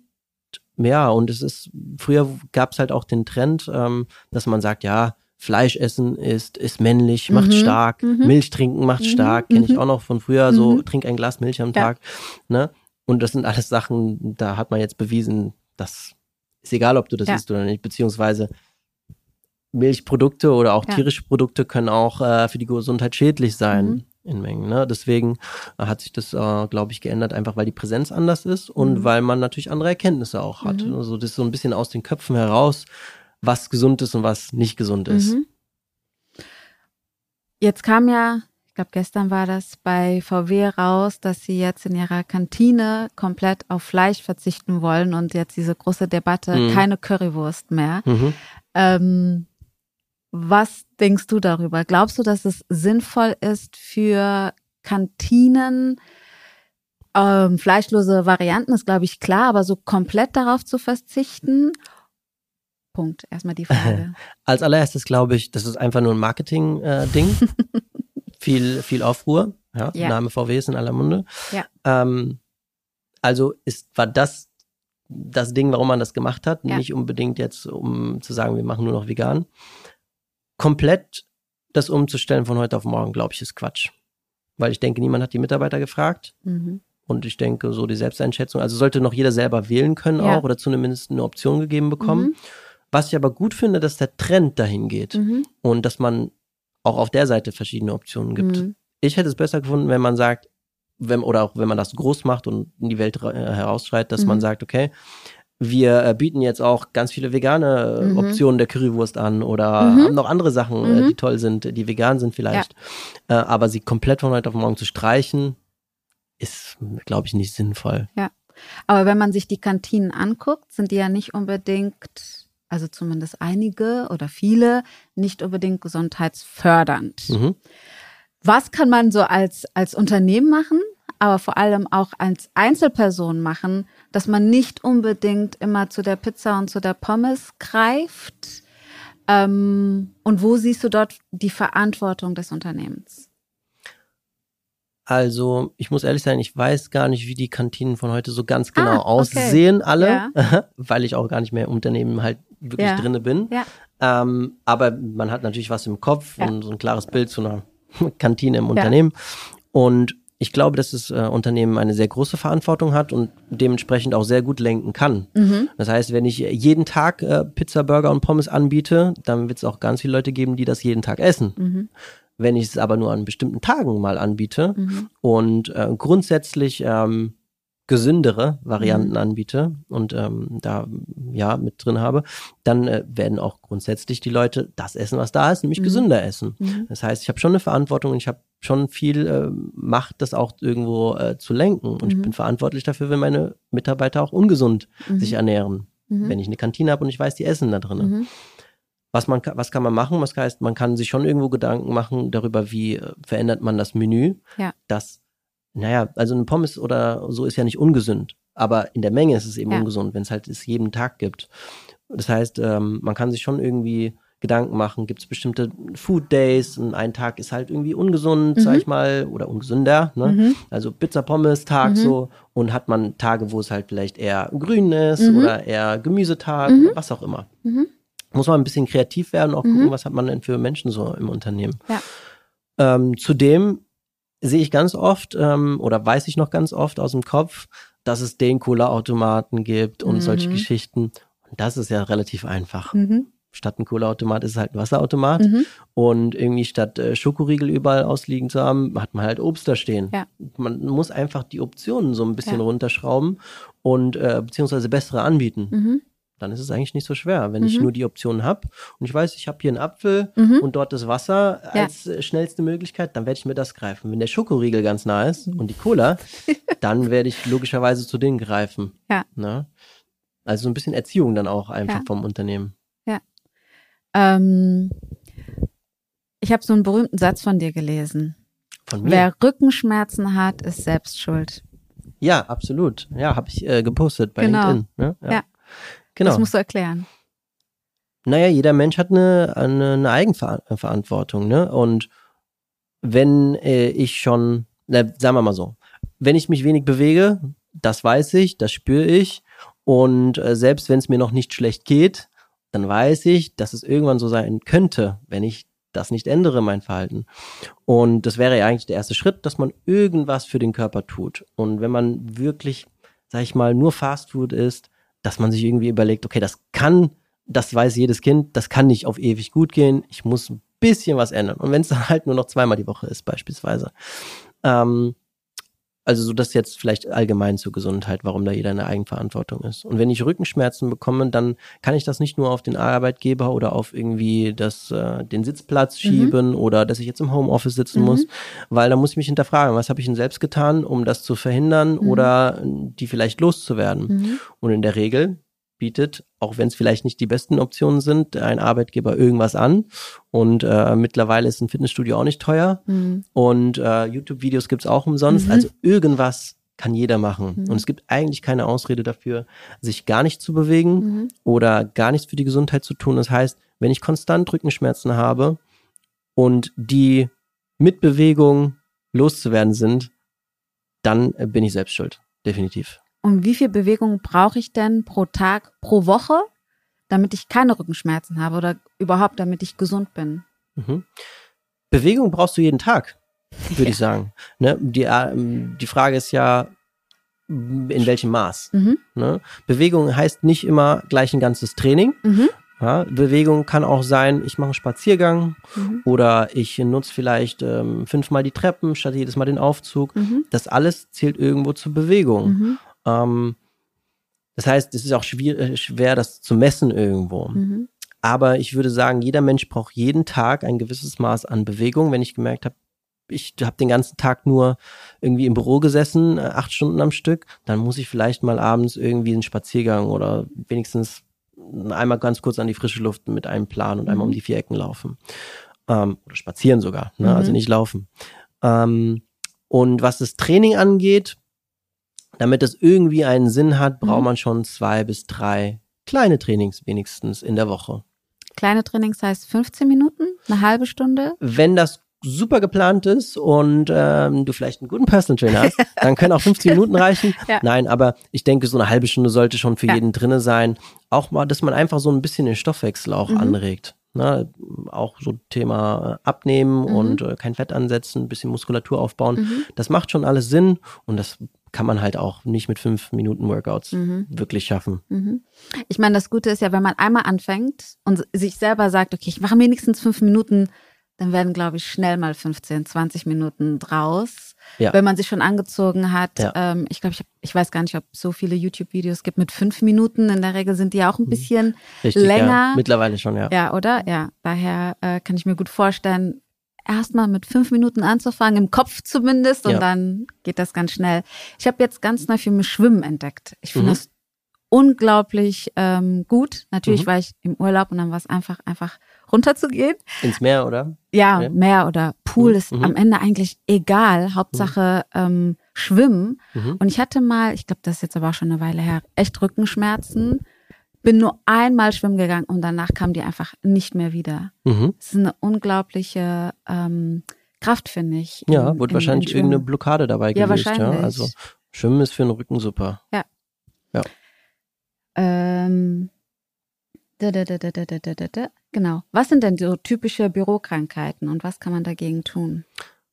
ja, und es ist, früher gab es halt auch den Trend, ähm, dass man sagt, ja, Fleisch essen ist, ist männlich, macht mhm. stark, mhm. Milch trinken macht mhm. stark, kenne ich mhm. auch noch von früher, so mhm. trink ein Glas Milch am Tag. Ne? Und das sind alles Sachen, da hat man jetzt bewiesen, dass ist egal, ob du das ja. isst oder nicht, beziehungsweise Milchprodukte oder auch ja. tierische Produkte können auch äh, für die Gesundheit schädlich sein mhm. In Mengen. Ne? Deswegen äh, hat sich das, äh, glaube ich, geändert, einfach weil die Präsenz anders ist und mhm. weil man natürlich andere Erkenntnisse auch hat. Mhm. Also das ist so ein bisschen aus den Köpfen heraus was gesund ist und was nicht gesund ist. Mhm. Jetzt kam ja, ich glaube gestern war das bei VW raus, dass sie jetzt in ihrer Kantine komplett auf Fleisch verzichten wollen und jetzt diese große Debatte, mhm. keine Currywurst mehr. Mhm. Ähm, was denkst du darüber? Glaubst du, dass es sinnvoll ist für Kantinen, ähm, fleischlose Varianten ist, glaube ich, klar, aber so komplett darauf zu verzichten. Punkt. Erstmal die Frage. [LAUGHS] Als allererstes glaube ich, das ist einfach nur ein Marketing-Ding. Äh, [LAUGHS] viel, viel Aufruhr. Ja, ja. Name VW ist in aller Munde. Ja. Ähm, also ist, war das das Ding, warum man das gemacht hat. Ja. Nicht unbedingt jetzt, um zu sagen, wir machen nur noch vegan. Komplett das umzustellen von heute auf morgen, glaube ich, ist Quatsch. Weil ich denke, niemand hat die Mitarbeiter gefragt. Mhm. Und ich denke, so die Selbsteinschätzung, also sollte noch jeder selber wählen können ja. auch oder zumindest eine Option gegeben bekommen. Mhm. Was ich aber gut finde, dass der Trend dahin geht mhm. und dass man auch auf der Seite verschiedene Optionen gibt. Mhm. Ich hätte es besser gefunden, wenn man sagt, wenn, oder auch wenn man das groß macht und in die Welt äh, herausschreit, dass mhm. man sagt, okay, wir äh, bieten jetzt auch ganz viele vegane äh, mhm. Optionen der Currywurst an oder mhm. haben noch andere Sachen, äh, mhm. die toll sind, die vegan sind vielleicht. Ja. Aber sie komplett von heute auf morgen zu streichen, ist, glaube ich, nicht sinnvoll. Ja. Aber wenn man sich die Kantinen anguckt, sind die ja nicht unbedingt, also zumindest einige oder viele, nicht unbedingt gesundheitsfördernd. Mhm. Was kann man so als, als Unternehmen machen, aber vor allem auch als Einzelperson machen, dass man nicht unbedingt immer zu der Pizza und zu der Pommes greift? Ähm, und wo siehst du dort die Verantwortung des Unternehmens? Also, ich muss ehrlich sein, ich weiß gar nicht, wie die Kantinen von heute so ganz genau ah, okay. aussehen, alle, ja. [LAUGHS] weil ich auch gar nicht mehr im Unternehmen halt wirklich ja. drinne bin. Ja. Ähm, aber man hat natürlich was im Kopf und so ein klares Bild zu einer [LAUGHS] Kantine im Unternehmen. Und ich glaube, dass das äh, Unternehmen eine sehr große Verantwortung hat und dementsprechend auch sehr gut lenken kann. Mhm. Das heißt, wenn ich jeden Tag äh, Pizza, Burger und Pommes anbiete, dann wird es auch ganz viele Leute geben, die das jeden Tag essen. Mhm. Wenn ich es aber nur an bestimmten Tagen mal anbiete mhm. und äh, grundsätzlich ähm, gesündere Varianten mhm. anbiete und ähm, da ja mit drin habe, dann äh, werden auch grundsätzlich die Leute das essen, was da ist, nämlich mhm. gesünder essen. Mhm. Das heißt, ich habe schon eine Verantwortung und ich habe schon viel äh, Macht, das auch irgendwo äh, zu lenken. Und ich mhm. bin verantwortlich dafür, wenn meine Mitarbeiter auch ungesund mhm. sich ernähren. Mhm. Wenn ich eine Kantine habe und ich weiß, die essen da drin. Was, man, was kann man machen? Was heißt, man kann sich schon irgendwo Gedanken machen darüber, wie äh, verändert man das Menü, ja. dass naja, also ein Pommes oder so ist ja nicht ungesund, aber in der Menge ist es eben ja. ungesund, wenn es halt es jeden Tag gibt. Das heißt, ähm, man kann sich schon irgendwie Gedanken machen, gibt es bestimmte Food Days und ein Tag ist halt irgendwie ungesund, mhm. sag ich mal, oder ungesünder, ne? Mhm. Also Pizza Pommes Tag mhm. so und hat man Tage, wo es halt vielleicht eher grün ist mhm. oder eher Gemüsetag, mhm. was auch immer. Mhm. Muss man ein bisschen kreativ werden, auch gucken, was hat man denn für Menschen so im Unternehmen. Ja. Ähm, zudem sehe ich ganz oft ähm, oder weiß ich noch ganz oft aus dem Kopf, dass es den Cola-Automaten gibt und mhm. solche Geschichten. Und das ist ja relativ einfach. Mhm. Statt ein Cola-Automat ist es halt ein Wasserautomat. Mhm. Und irgendwie statt äh, Schokoriegel überall ausliegen zu haben, hat man halt Obst da stehen. Ja. Man muss einfach die Optionen so ein bisschen ja. runterschrauben und äh, beziehungsweise bessere anbieten. Dann ist es eigentlich nicht so schwer. Wenn mhm. ich nur die Optionen habe und ich weiß, ich habe hier einen Apfel mhm. und dort das Wasser ja. als äh, schnellste Möglichkeit, dann werde ich mir das greifen. Wenn der Schokoriegel ganz nah ist und die Cola, [LAUGHS] dann werde ich logischerweise zu denen greifen. Ja. Ne? Also so ein bisschen Erziehung dann auch einfach ja. vom Unternehmen. Ja. Ähm, ich habe so einen berühmten Satz von dir gelesen. Von mir? Wer Rückenschmerzen hat, ist selbst schuld. Ja, absolut. Ja, habe ich äh, gepostet bei genau. LinkedIn. Ne? Ja. ja. Genau. Das musst du erklären. Naja, jeder Mensch hat eine, eine, eine Eigenverantwortung, ne? Und wenn äh, ich schon, na, sagen wir mal so, wenn ich mich wenig bewege, das weiß ich, das spüre ich. Und äh, selbst wenn es mir noch nicht schlecht geht, dann weiß ich, dass es irgendwann so sein könnte, wenn ich das nicht ändere, mein Verhalten. Und das wäre ja eigentlich der erste Schritt, dass man irgendwas für den Körper tut. Und wenn man wirklich, sag ich mal, nur Fastfood isst, dass man sich irgendwie überlegt, okay, das kann, das weiß jedes Kind, das kann nicht auf ewig gut gehen. Ich muss ein bisschen was ändern. Und wenn es dann halt nur noch zweimal die Woche ist, beispielsweise. Ähm, also so das jetzt vielleicht allgemein zur Gesundheit, warum da jeder eine Eigenverantwortung ist. Und wenn ich Rückenschmerzen bekomme, dann kann ich das nicht nur auf den Arbeitgeber oder auf irgendwie das, äh, den Sitzplatz mhm. schieben oder dass ich jetzt im Homeoffice sitzen mhm. muss, weil da muss ich mich hinterfragen, was habe ich denn selbst getan, um das zu verhindern mhm. oder die vielleicht loszuwerden. Mhm. Und in der Regel bietet, auch wenn es vielleicht nicht die besten Optionen sind, ein Arbeitgeber irgendwas an. Und äh, mittlerweile ist ein Fitnessstudio auch nicht teuer. Mhm. Und äh, YouTube-Videos gibt's auch umsonst. Mhm. Also irgendwas kann jeder machen. Mhm. Und es gibt eigentlich keine Ausrede dafür, sich gar nicht zu bewegen mhm. oder gar nichts für die Gesundheit zu tun. Das heißt, wenn ich konstant Rückenschmerzen habe und die mit Bewegung loszuwerden sind, dann äh, bin ich selbst schuld. Definitiv. Und wie viel Bewegung brauche ich denn pro Tag, pro Woche, damit ich keine Rückenschmerzen habe oder überhaupt, damit ich gesund bin? Mhm. Bewegung brauchst du jeden Tag, würde ja. [LAUGHS] ich sagen. Ne? Die, ähm, die Frage ist ja, in welchem Maß. Mhm. Ne? Bewegung heißt nicht immer gleich ein ganzes Training. Mhm. Ja, Bewegung kann auch sein, ich mache einen Spaziergang mhm. oder ich nutze vielleicht ähm, fünfmal die Treppen statt jedes Mal den Aufzug. Mhm. Das alles zählt irgendwo zur Bewegung. Ähm, das heißt, es ist auch schwer, äh, schwer das zu messen irgendwo. Mhm. Aber ich würde sagen, jeder Mensch braucht jeden Tag ein gewisses Maß an Bewegung. Wenn ich gemerkt habe, ich habe den ganzen Tag nur irgendwie im Büro gesessen, äh, acht Stunden am Stück, dann muss ich vielleicht mal abends irgendwie einen Spaziergang oder wenigstens einmal ganz kurz an die frische Luft mit einem Plan und einmal um mhm. die vier Ecken laufen. Ähm, oder spazieren sogar, ne? Also mhm. also nicht laufen. Ähm, und was das Training angeht, damit das irgendwie einen Sinn hat, braucht mhm. man schon zwei bis drei kleine Trainings wenigstens in der Woche. Kleine Trainings heißt 15 Minuten, eine halbe Stunde? Wenn das super geplant ist und ähm, du vielleicht einen guten Personal Trainer hast, [LAUGHS] dann können auch 15 Minuten reichen. Ja. Nein, aber ich denke, so eine halbe Stunde sollte schon für ja. jeden drinne sein. Auch mal, dass man einfach so ein bisschen den Stoffwechsel auch mhm. anregt. Ne, auch so Thema äh, abnehmen mhm. und äh, kein Fett ansetzen, ein bisschen Muskulatur aufbauen. Mhm. Das macht schon alles Sinn und das kann man halt auch nicht mit fünf Minuten Workouts mhm. wirklich schaffen. Mhm. Ich meine, das Gute ist ja, wenn man einmal anfängt und sich selber sagt, okay, ich mache wenigstens fünf Minuten, dann werden, glaube ich, schnell mal 15, 20 Minuten draus. Ja. Wenn man sich schon angezogen hat. Ja. Ähm, ich glaube, ich, ich weiß gar nicht, ob es so viele YouTube-Videos gibt mit fünf Minuten. In der Regel sind die ja auch ein mhm. bisschen Richtig, länger. Ja. Mittlerweile schon, ja. Ja, oder? Ja. Daher äh, kann ich mir gut vorstellen, erstmal mit fünf Minuten anzufangen, im Kopf zumindest, und ja. dann geht das ganz schnell. Ich habe jetzt ganz neu für mich Schwimmen entdeckt. Ich finde mhm. das unglaublich ähm, gut. Natürlich mhm. war ich im Urlaub und dann war es einfach, einfach runterzugehen. Ins Meer, oder? Ja, ja. Meer oder Pool mhm. ist mhm. am Ende eigentlich egal. Hauptsache mhm. ähm, Schwimmen. Mhm. Und ich hatte mal, ich glaube, das ist jetzt aber auch schon eine Weile her, echt Rückenschmerzen bin nur einmal schwimmen gegangen und danach kam die einfach nicht mehr wieder. Mhm. Das ist eine unglaubliche ähm, Kraft, finde ich. Im, ja, wurde im, wahrscheinlich im irgendeine Blockade dabei ja, gelöst. Wahrscheinlich. Ja, also Schwimmen ist für den Rücken super. Ja. Ja. Ähm, da, da, da, genau. Was sind denn so typische Bürokrankheiten und was kann man dagegen tun?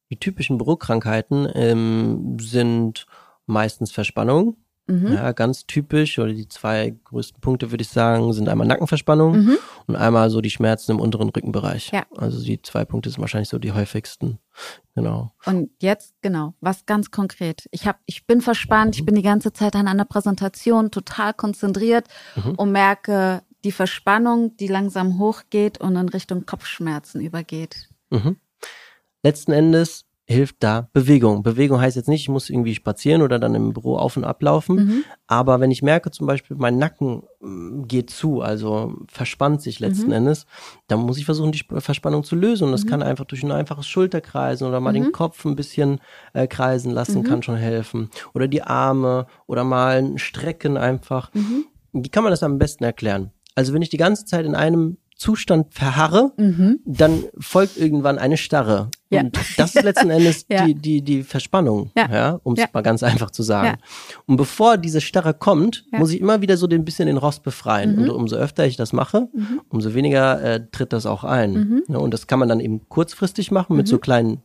Die typischen Bürokrankheiten ähm, sind meistens Verspannung, Mhm. Ja, ganz typisch, oder die zwei größten Punkte, würde ich sagen, sind einmal Nackenverspannung mhm. und einmal so die Schmerzen im unteren Rückenbereich. Ja. Also die zwei Punkte sind wahrscheinlich so die häufigsten. Genau. Und jetzt, genau, was ganz konkret. Ich hab, ich bin verspannt, ich bin die ganze Zeit an einer Präsentation total konzentriert mhm. und merke, die Verspannung, die langsam hochgeht und in Richtung Kopfschmerzen übergeht. Mhm. Letzten Endes hilft da Bewegung. Bewegung heißt jetzt nicht, ich muss irgendwie spazieren oder dann im Büro auf und ablaufen. Mhm. Aber wenn ich merke zum Beispiel, mein Nacken mm, geht zu, also verspannt sich letzten mhm. Endes, dann muss ich versuchen, die Verspannung zu lösen. Und das mhm. kann einfach durch ein einfaches Schulterkreisen oder mal den mhm. Kopf ein bisschen äh, kreisen lassen, mhm. kann schon helfen. Oder die Arme oder mal ein Strecken einfach. Mhm. Wie kann man das am besten erklären? Also wenn ich die ganze Zeit in einem Zustand verharre, mhm. dann folgt irgendwann eine Starre. Ja. Und das ist letzten Endes [LAUGHS] ja. die, die, die Verspannung, ja. ja um es ja. mal ganz einfach zu sagen. Und bevor diese Starre kommt, muss ich immer wieder so ein bisschen den Rost befreien. Mhm. Und umso öfter ich das mache, mhm. umso weniger äh, tritt das auch ein. Mhm. Ja, und das kann man dann eben kurzfristig machen mit so mhm. kleinen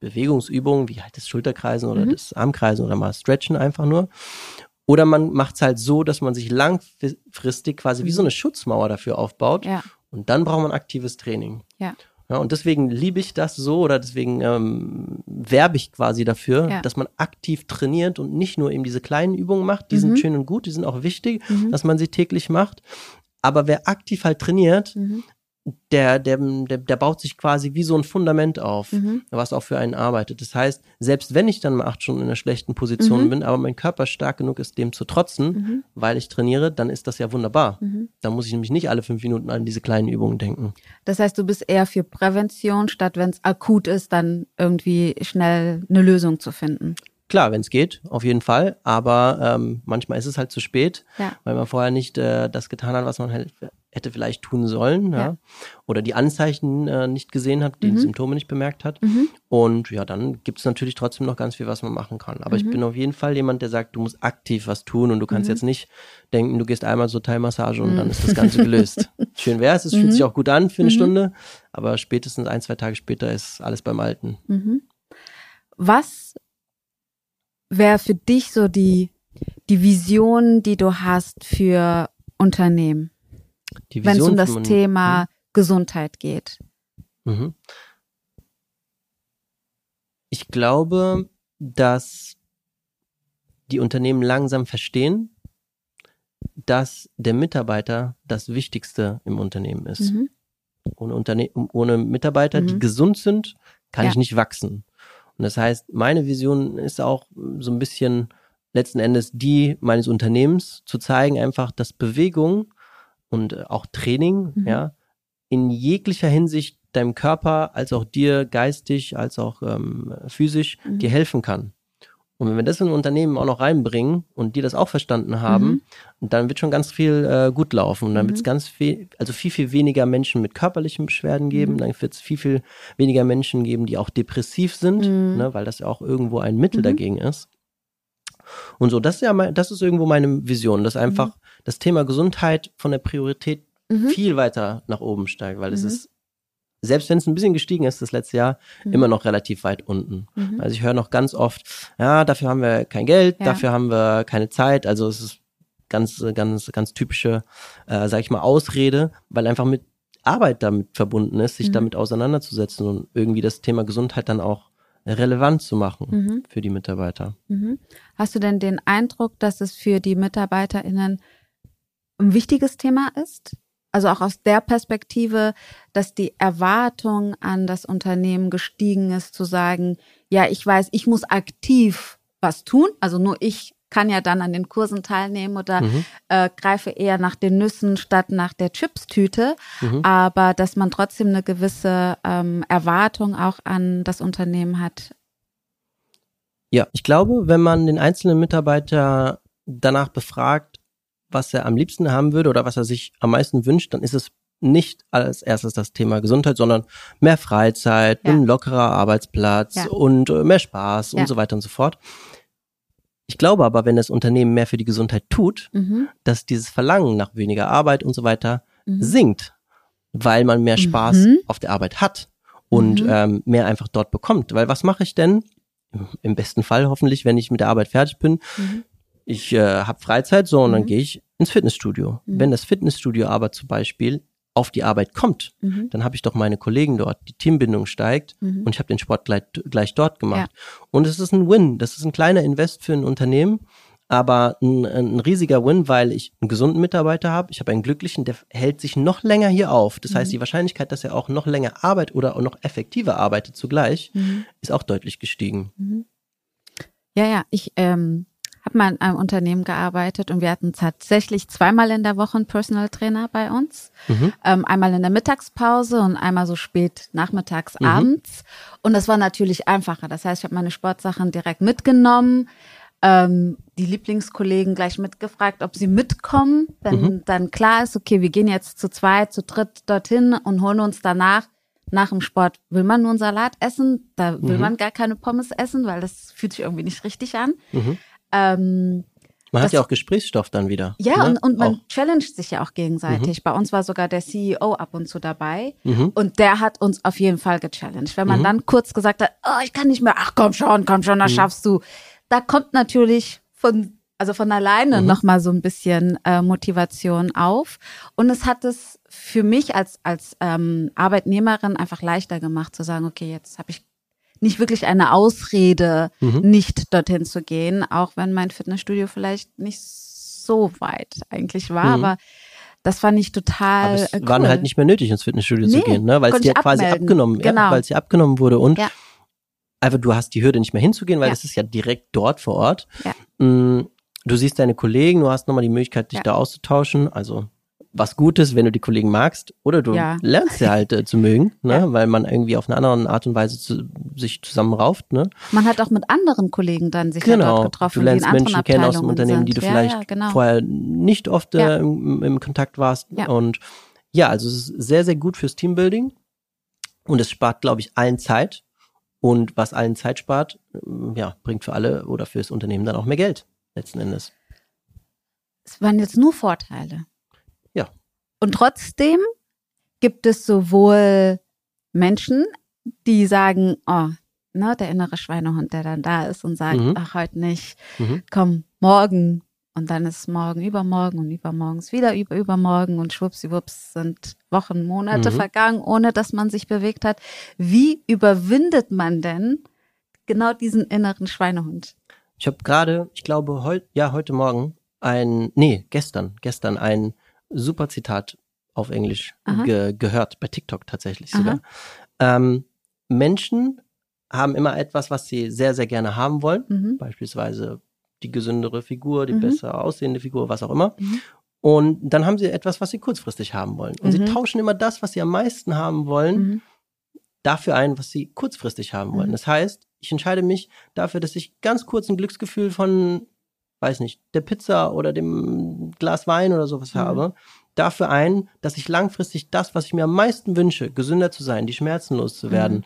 Bewegungsübungen, wie halt das Schulterkreisen oder mhm. das Armkreisen oder mal Stretchen einfach nur. Oder man macht es halt so, dass man sich langfristig quasi wie so eine Schutzmauer dafür aufbaut. Ja. Und dann braucht man aktives Training. Ja. Ja, und deswegen liebe ich das so oder deswegen ähm, werbe ich quasi dafür, ja. dass man aktiv trainiert und nicht nur eben diese kleinen Übungen macht. Die mhm. sind schön und gut, die sind auch wichtig, mhm. dass man sie täglich macht. Aber wer aktiv halt trainiert, mhm der, der, der, der baut sich quasi wie so ein Fundament auf, mhm. was auch für einen arbeitet. Das heißt, selbst wenn ich dann mal acht Stunden in einer schlechten Position mhm. bin, aber mein Körper stark genug ist, dem zu trotzen, mhm. weil ich trainiere, dann ist das ja wunderbar. Mhm. Da muss ich nämlich nicht alle fünf Minuten an diese kleinen Übungen denken. Das heißt, du bist eher für Prävention, statt wenn es akut ist, dann irgendwie schnell eine Lösung zu finden. klar, wenn es geht, auf jeden Fall. Aber ähm, manchmal ist es halt zu spät, ja. weil man vorher nicht äh, das getan hat, was man halt hätte vielleicht tun sollen, ja. ja. Oder die Anzeichen äh, nicht gesehen hat, die mhm. Symptome nicht bemerkt hat. Mhm. Und ja, dann gibt es natürlich trotzdem noch ganz viel, was man machen kann. Aber mhm. ich bin auf jeden Fall jemand, der sagt, du musst aktiv was tun und du kannst mhm. jetzt nicht denken, du gehst einmal zur Teilmassage und dann mhm. ist das Ganze gelöst. [LAUGHS] Schön wäre es, es fühlt sich mhm. auch gut an für eine Stunde, aber spätestens ein, zwei Tage später ist alles beim Alten. Was wäre für dich so die, die Vision, die du hast für Unternehmen? Wenn es um das Thema mhm. Gesundheit geht? Mhm. Ich glaube, dass die Unternehmen langsam verstehen, dass der Mitarbeiter das Wichtigste im Unternehmen ist. Mhm. Ohne, Unterne ohne Mitarbeiter, mhm. die gesund sind, kann ja. ich nicht wachsen. Und das heißt, meine Vision ist auch so ein bisschen letzten Endes die meines Unternehmens, zu zeigen einfach, dass Bewegung und äh, auch Training, mhm. ja, in jeglicher Hinsicht deinem Körper als auch dir geistig als auch ähm, physisch mhm. dir helfen kann. Und wenn wir das in ein Unternehmen auch noch reinbringen und die das auch verstanden haben, mhm. dann wird schon ganz viel äh, gut laufen. Und dann mhm. wird es ganz viel, also viel, viel weniger Menschen mit körperlichen Beschwerden geben. Mhm. Dann wird es viel, viel weniger Menschen geben, die auch depressiv sind, mhm. ne, weil das ja auch irgendwo ein Mittel mhm. dagegen ist. Und so, das ist ja mein, das ist irgendwo meine Vision, dass einfach mhm. das Thema Gesundheit von der Priorität mhm. viel weiter nach oben steigt, weil mhm. es ist, selbst wenn es ein bisschen gestiegen ist das letzte Jahr, mhm. immer noch relativ weit unten. Mhm. Also ich höre noch ganz oft, ja, dafür haben wir kein Geld, ja. dafür haben wir keine Zeit, also es ist ganz, ganz, ganz typische, äh, sag ich mal, Ausrede, weil einfach mit Arbeit damit verbunden ist, sich mhm. damit auseinanderzusetzen und irgendwie das Thema Gesundheit dann auch relevant zu machen mhm. für die Mitarbeiter. Mhm. Hast du denn den Eindruck, dass es für die MitarbeiterInnen ein wichtiges Thema ist? Also auch aus der Perspektive, dass die Erwartung an das Unternehmen gestiegen ist, zu sagen, ja, ich weiß, ich muss aktiv was tun. Also nur ich kann ja dann an den Kursen teilnehmen oder mhm. äh, greife eher nach den Nüssen statt nach der Chipstüte. Mhm. Aber dass man trotzdem eine gewisse ähm, Erwartung auch an das Unternehmen hat. Ja, ich glaube, wenn man den einzelnen Mitarbeiter danach befragt, was er am liebsten haben würde oder was er sich am meisten wünscht, dann ist es nicht als erstes das Thema Gesundheit, sondern mehr Freizeit, ja. ein lockerer Arbeitsplatz ja. und äh, mehr Spaß ja. und so weiter und so fort. Ich glaube aber, wenn das Unternehmen mehr für die Gesundheit tut, mhm. dass dieses Verlangen nach weniger Arbeit und so weiter mhm. sinkt, weil man mehr Spaß mhm. auf der Arbeit hat und mhm. ähm, mehr einfach dort bekommt. Weil was mache ich denn? Im besten Fall hoffentlich, wenn ich mit der Arbeit fertig bin. Mhm. Ich äh, habe Freizeit, so und dann mhm. gehe ich ins Fitnessstudio. Wenn das Fitnessstudio aber zum Beispiel auf die Arbeit kommt, mhm. dann habe ich doch meine Kollegen dort, die Teambindung steigt mhm. und ich habe den Sport gleich, gleich dort gemacht. Ja. Und es ist ein Win, das ist ein kleiner Invest für ein Unternehmen, aber ein, ein riesiger Win, weil ich einen gesunden Mitarbeiter habe, ich habe einen glücklichen, der hält sich noch länger hier auf. Das mhm. heißt, die Wahrscheinlichkeit, dass er auch noch länger arbeitet oder auch noch effektiver arbeitet zugleich, mhm. ist auch deutlich gestiegen. Mhm. Ja, ja, ich ähm, habe mal in einem Unternehmen gearbeitet und wir hatten tatsächlich zweimal in der Woche einen Personal Trainer bei uns. Mhm. Ähm, einmal in der Mittagspause und einmal so spät nachmittags, mhm. abends. Und das war natürlich einfacher. Das heißt, ich habe meine Sportsachen direkt mitgenommen. Ähm, die Lieblingskollegen gleich mitgefragt, ob sie mitkommen, wenn mhm. dann klar ist, okay, wir gehen jetzt zu zweit, zu dritt dorthin und holen uns danach nach dem Sport will man nur einen Salat essen, da will mhm. man gar keine Pommes essen, weil das fühlt sich irgendwie nicht richtig an. Mhm. Ähm, man hat ja auch Gesprächsstoff dann wieder. Ja, ne? und, und man auch. challenged sich ja auch gegenseitig. Mhm. Bei uns war sogar der CEO ab und zu dabei. Mhm. Und der hat uns auf jeden Fall gechallenged. Wenn man mhm. dann kurz gesagt hat, oh, ich kann nicht mehr, ach komm schon, komm schon, das mhm. schaffst du. Da kommt natürlich von, also von alleine mhm. nochmal so ein bisschen äh, Motivation auf. Und es hat es für mich als, als ähm, Arbeitnehmerin einfach leichter gemacht zu sagen, okay, jetzt habe ich nicht wirklich eine Ausrede, mhm. nicht dorthin zu gehen, auch wenn mein Fitnessstudio vielleicht nicht so weit eigentlich war, mhm. aber das fand ich total. Aber es cool. waren halt nicht mehr nötig, ins Fitnessstudio nee, zu gehen, ne? Weil es dir quasi abgenommen, genau. ja, weil es dir abgenommen wurde und ja. einfach du hast die Hürde nicht mehr hinzugehen, weil ja. das ist ja direkt dort vor Ort. Ja. Mm, du siehst deine Kollegen, du hast nochmal die Möglichkeit, dich da auszutauschen. Also was Gutes, wenn du die Kollegen magst, oder du ja. lernst sie halt äh, zu mögen, [LAUGHS] ne? Ja. weil man irgendwie auf eine andere Art und Weise zu, sich zusammenrauft. Ne? Man hat auch mit anderen Kollegen dann sich genau. dort getroffen. Du lernst Menschen kennen aus dem Unternehmen, sind. die du ja, vielleicht genau. vorher nicht oft äh, im, im, Kontakt warst. Und ja, also es ist sehr, sehr gut fürs Teambuilding und es spart, glaube ich, allen Zeit. Und was allen Zeit spart, ja, bringt für alle oder fürs Unternehmen dann auch mehr Geld letzten Endes. Es waren jetzt nur Vorteile. Und trotzdem gibt es sowohl Menschen, die sagen, oh, ne, der innere Schweinehund, der dann da ist und sagt, mhm. ach, heute nicht, mhm. komm, morgen. Und dann ist morgen übermorgen und übermorgens wieder über übermorgen und schwuppsiwupps sind Wochen, Monate mhm. vergangen, ohne dass man sich bewegt hat. Wie überwindet man denn genau diesen inneren Schweinehund? Ich habe gerade, ich glaube, heute, ja, heute Morgen ein, nee, gestern, gestern ein super Zitat auf Englisch ge gehört, bei TikTok tatsächlich sogar. Ähm, Menschen haben immer etwas, was sie sehr, sehr gerne haben wollen. Mhm. Beispielsweise die gesündere Figur, die mhm. besser aussehende Figur, was auch immer. Mhm. Und dann haben sie etwas, was sie kurzfristig haben wollen. Und sie mhm. tauschen immer das, was sie am meisten haben wollen, mhm. dafür ein, was sie kurzfristig haben wollen. Mhm. Das heißt, ich entscheide mich dafür, dass ich ganz kurz ein Glücksgefühl von weiß nicht, der Pizza oder dem Glas Wein oder sowas mhm. habe, dafür ein, dass ich langfristig das, was ich mir am meisten wünsche, gesünder zu sein, die Schmerzen loszuwerden, mhm.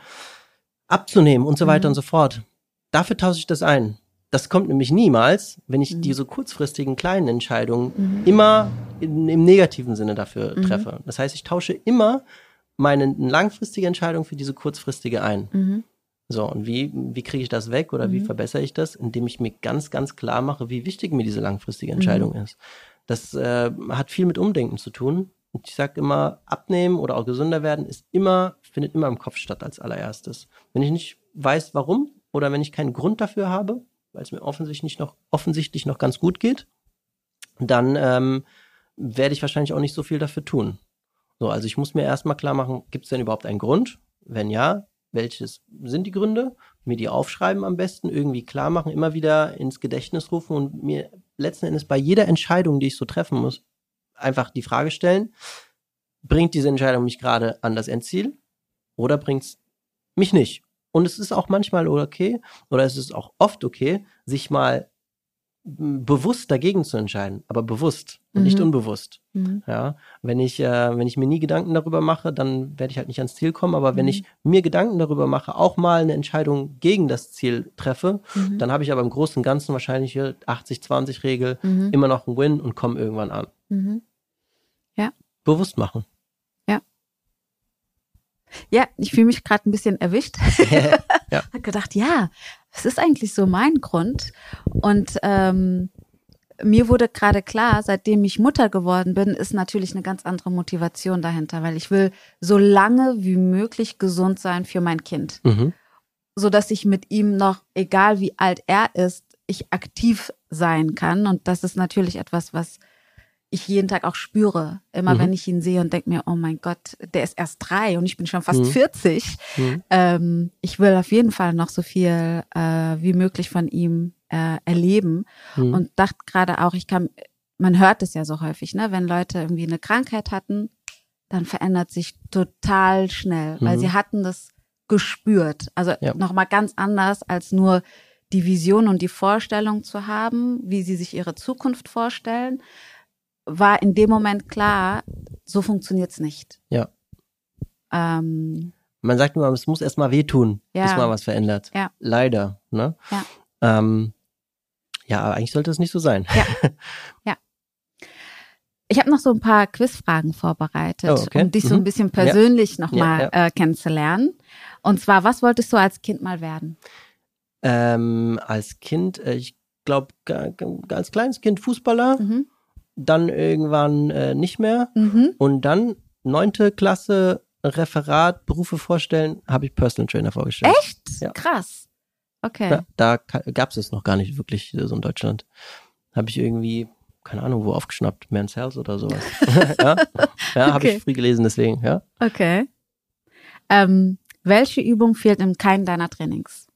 abzunehmen und so weiter mhm. und so fort. Dafür tausche ich das ein. Das kommt nämlich niemals, wenn ich mhm. diese kurzfristigen kleinen Entscheidungen mhm. immer in, im negativen Sinne dafür mhm. treffe. Das heißt, ich tausche immer meine langfristige Entscheidung für diese kurzfristige ein. So, und wie, wie kriege ich das weg oder mhm. wie verbessere ich das? Indem ich mir ganz, ganz klar mache, wie wichtig mir diese langfristige mhm. Entscheidung mhm. ist. Das äh, hat viel mit Umdenken zu tun. Und ich sage immer, abnehmen oder auch gesünder werden ist immer, findet immer im Kopf statt als allererstes. Wenn ich nicht weiß, warum oder wenn ich keinen Grund dafür habe, weil es mir offensichtlich noch, offensichtlich noch ganz gut geht, dann ähm, werde ich wahrscheinlich auch nicht so viel dafür tun. So, also ich muss mir erstmal klar machen, gibt es denn überhaupt einen Grund? Wenn ja, welches sind die Gründe, mir die aufschreiben am besten, irgendwie klar machen, immer wieder ins Gedächtnis rufen und mir letzten Endes bei jeder Entscheidung, die ich so treffen muss, einfach die Frage stellen, bringt diese Entscheidung mich gerade an das Endziel oder bringt es mich nicht? Und es ist auch manchmal okay oder es ist auch oft okay, sich mal bewusst dagegen zu entscheiden, aber bewusst und mhm. nicht unbewusst. Mhm. Ja, wenn ich äh, wenn ich mir nie Gedanken darüber mache, dann werde ich halt nicht ans Ziel kommen. Aber mhm. wenn ich mir Gedanken darüber mache, auch mal eine Entscheidung gegen das Ziel treffe, mhm. dann habe ich aber im Großen und Ganzen wahrscheinlich hier 80-20-Regel mhm. immer noch einen Win und komme irgendwann an. Mhm. Ja. Bewusst machen. Ja. Ja, ich fühle mich gerade ein bisschen erwischt. [LAUGHS] ja. Hab gedacht, ja, es ist eigentlich so mein Grund. Und ähm, mir wurde gerade klar, seitdem ich Mutter geworden bin, ist natürlich eine ganz andere Motivation dahinter, weil ich will so lange wie möglich gesund sein für mein Kind. Mhm. So dass ich mit ihm noch, egal wie alt er ist, ich aktiv sein kann. Und das ist natürlich etwas, was ich jeden Tag auch spüre. Immer mhm. wenn ich ihn sehe und denke mir, oh mein Gott, der ist erst drei und ich bin schon fast mhm. 40. Mhm. Ähm, ich will auf jeden Fall noch so viel äh, wie möglich von ihm äh, erleben. Mhm. Und dachte gerade auch, ich kann, man hört es ja so häufig, ne, wenn Leute irgendwie eine Krankheit hatten, dann verändert sich total schnell, weil sie mhm. hatten das gespürt. Also ja. nochmal ganz anders als nur die Vision und die Vorstellung zu haben, wie sie sich ihre Zukunft vorstellen, war in dem Moment klar, so funktioniert's nicht. Ja. Ähm, man sagt immer, es muss erstmal wehtun, ja. bis man was verändert. Ja. Leider. Ne? Ja. Ähm, ja, aber eigentlich sollte es nicht so sein. Ja. [LAUGHS] ja. Ich habe noch so ein paar Quizfragen vorbereitet, oh, okay. um dich so ein mhm. bisschen persönlich ja. nochmal ja, ja. äh, kennenzulernen. Und zwar, was wolltest du als Kind mal werden? Ähm, als Kind, äh, ich glaube, als kleines Kind Fußballer. Mhm dann irgendwann äh, nicht mehr. Mhm. Und dann neunte Klasse Referat, Berufe vorstellen, habe ich Personal Trainer vorgestellt. Echt? Ja. Krass. Okay. Ja, da gab es es noch gar nicht wirklich so in Deutschland. Habe ich irgendwie, keine Ahnung, wo aufgeschnappt, Men's Health oder sowas. [LAUGHS] [LAUGHS] ja, ja habe okay. ich früh gelesen, deswegen, ja. Okay. Ähm, welche Übung fehlt in keinem deiner Trainings?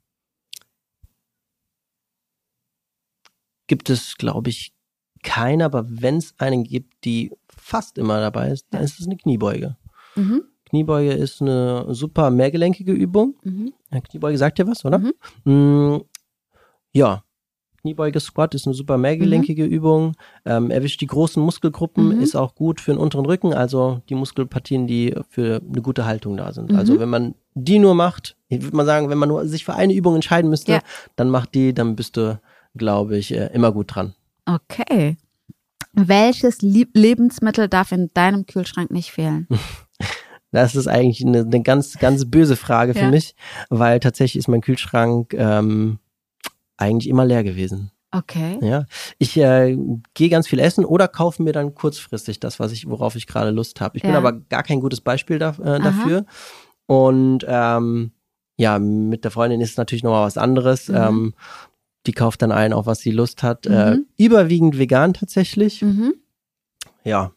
Gibt es, glaube ich, keine, aber wenn es einen gibt, die fast immer dabei ist, dann ist es eine Kniebeuge. Mhm. Kniebeuge ist eine super mehrgelenkige Übung. Mhm. Kniebeuge sagt dir was, oder? Mhm. Mm, ja, Kniebeuge Squat ist eine super mehrgelenkige mhm. Übung. Ähm, erwischt die großen Muskelgruppen, mhm. ist auch gut für den unteren Rücken, also die Muskelpartien, die für eine gute Haltung da sind. Also mhm. wenn man die nur macht, ich würde mal sagen, wenn man nur sich für eine Übung entscheiden müsste, ja. dann macht die, dann bist du, glaube ich, äh, immer gut dran. Okay. Welches Lebensmittel darf in deinem Kühlschrank nicht fehlen? [LAUGHS] Das ist eigentlich eine, eine ganz, ganz böse Frage für ja. mich, weil tatsächlich ist mein Kühlschrank ähm, eigentlich immer leer gewesen. Okay. Ja, ich äh, gehe ganz viel essen oder kaufe mir dann kurzfristig das, was ich, worauf ich gerade Lust habe. Ich ja. bin aber gar kein gutes Beispiel da, äh, dafür. Und ähm, ja, mit der Freundin ist es natürlich nochmal was anderes. Mhm. Ähm, die kauft dann ein, auf was sie Lust hat. Äh, mhm. Äh, überwiegend vegan tatsächlich. Mhm. Ja.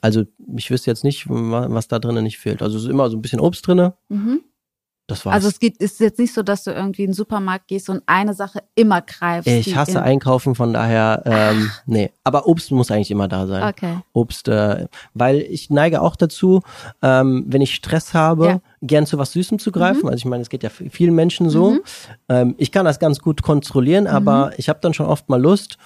Also ich wüsste jetzt nicht, was da drinnen nicht fehlt. Also es ist immer so ein bisschen Obst drinne. Mhm. Das war's. Also es geht, ist jetzt nicht so, dass du irgendwie in den Supermarkt gehst und eine Sache immer greifst. Ich hasse Einkaufen, von daher, ähm, nee. Aber Obst muss eigentlich immer da sein. Okay. Obst, äh, weil ich neige auch dazu, ähm, wenn ich Stress habe, ja. gern zu was Süßem zu greifen. Mhm. Also ich meine, es geht ja vielen Menschen so. Mhm. Ähm, ich kann das ganz gut kontrollieren, aber mhm. ich habe dann schon oft mal Lust.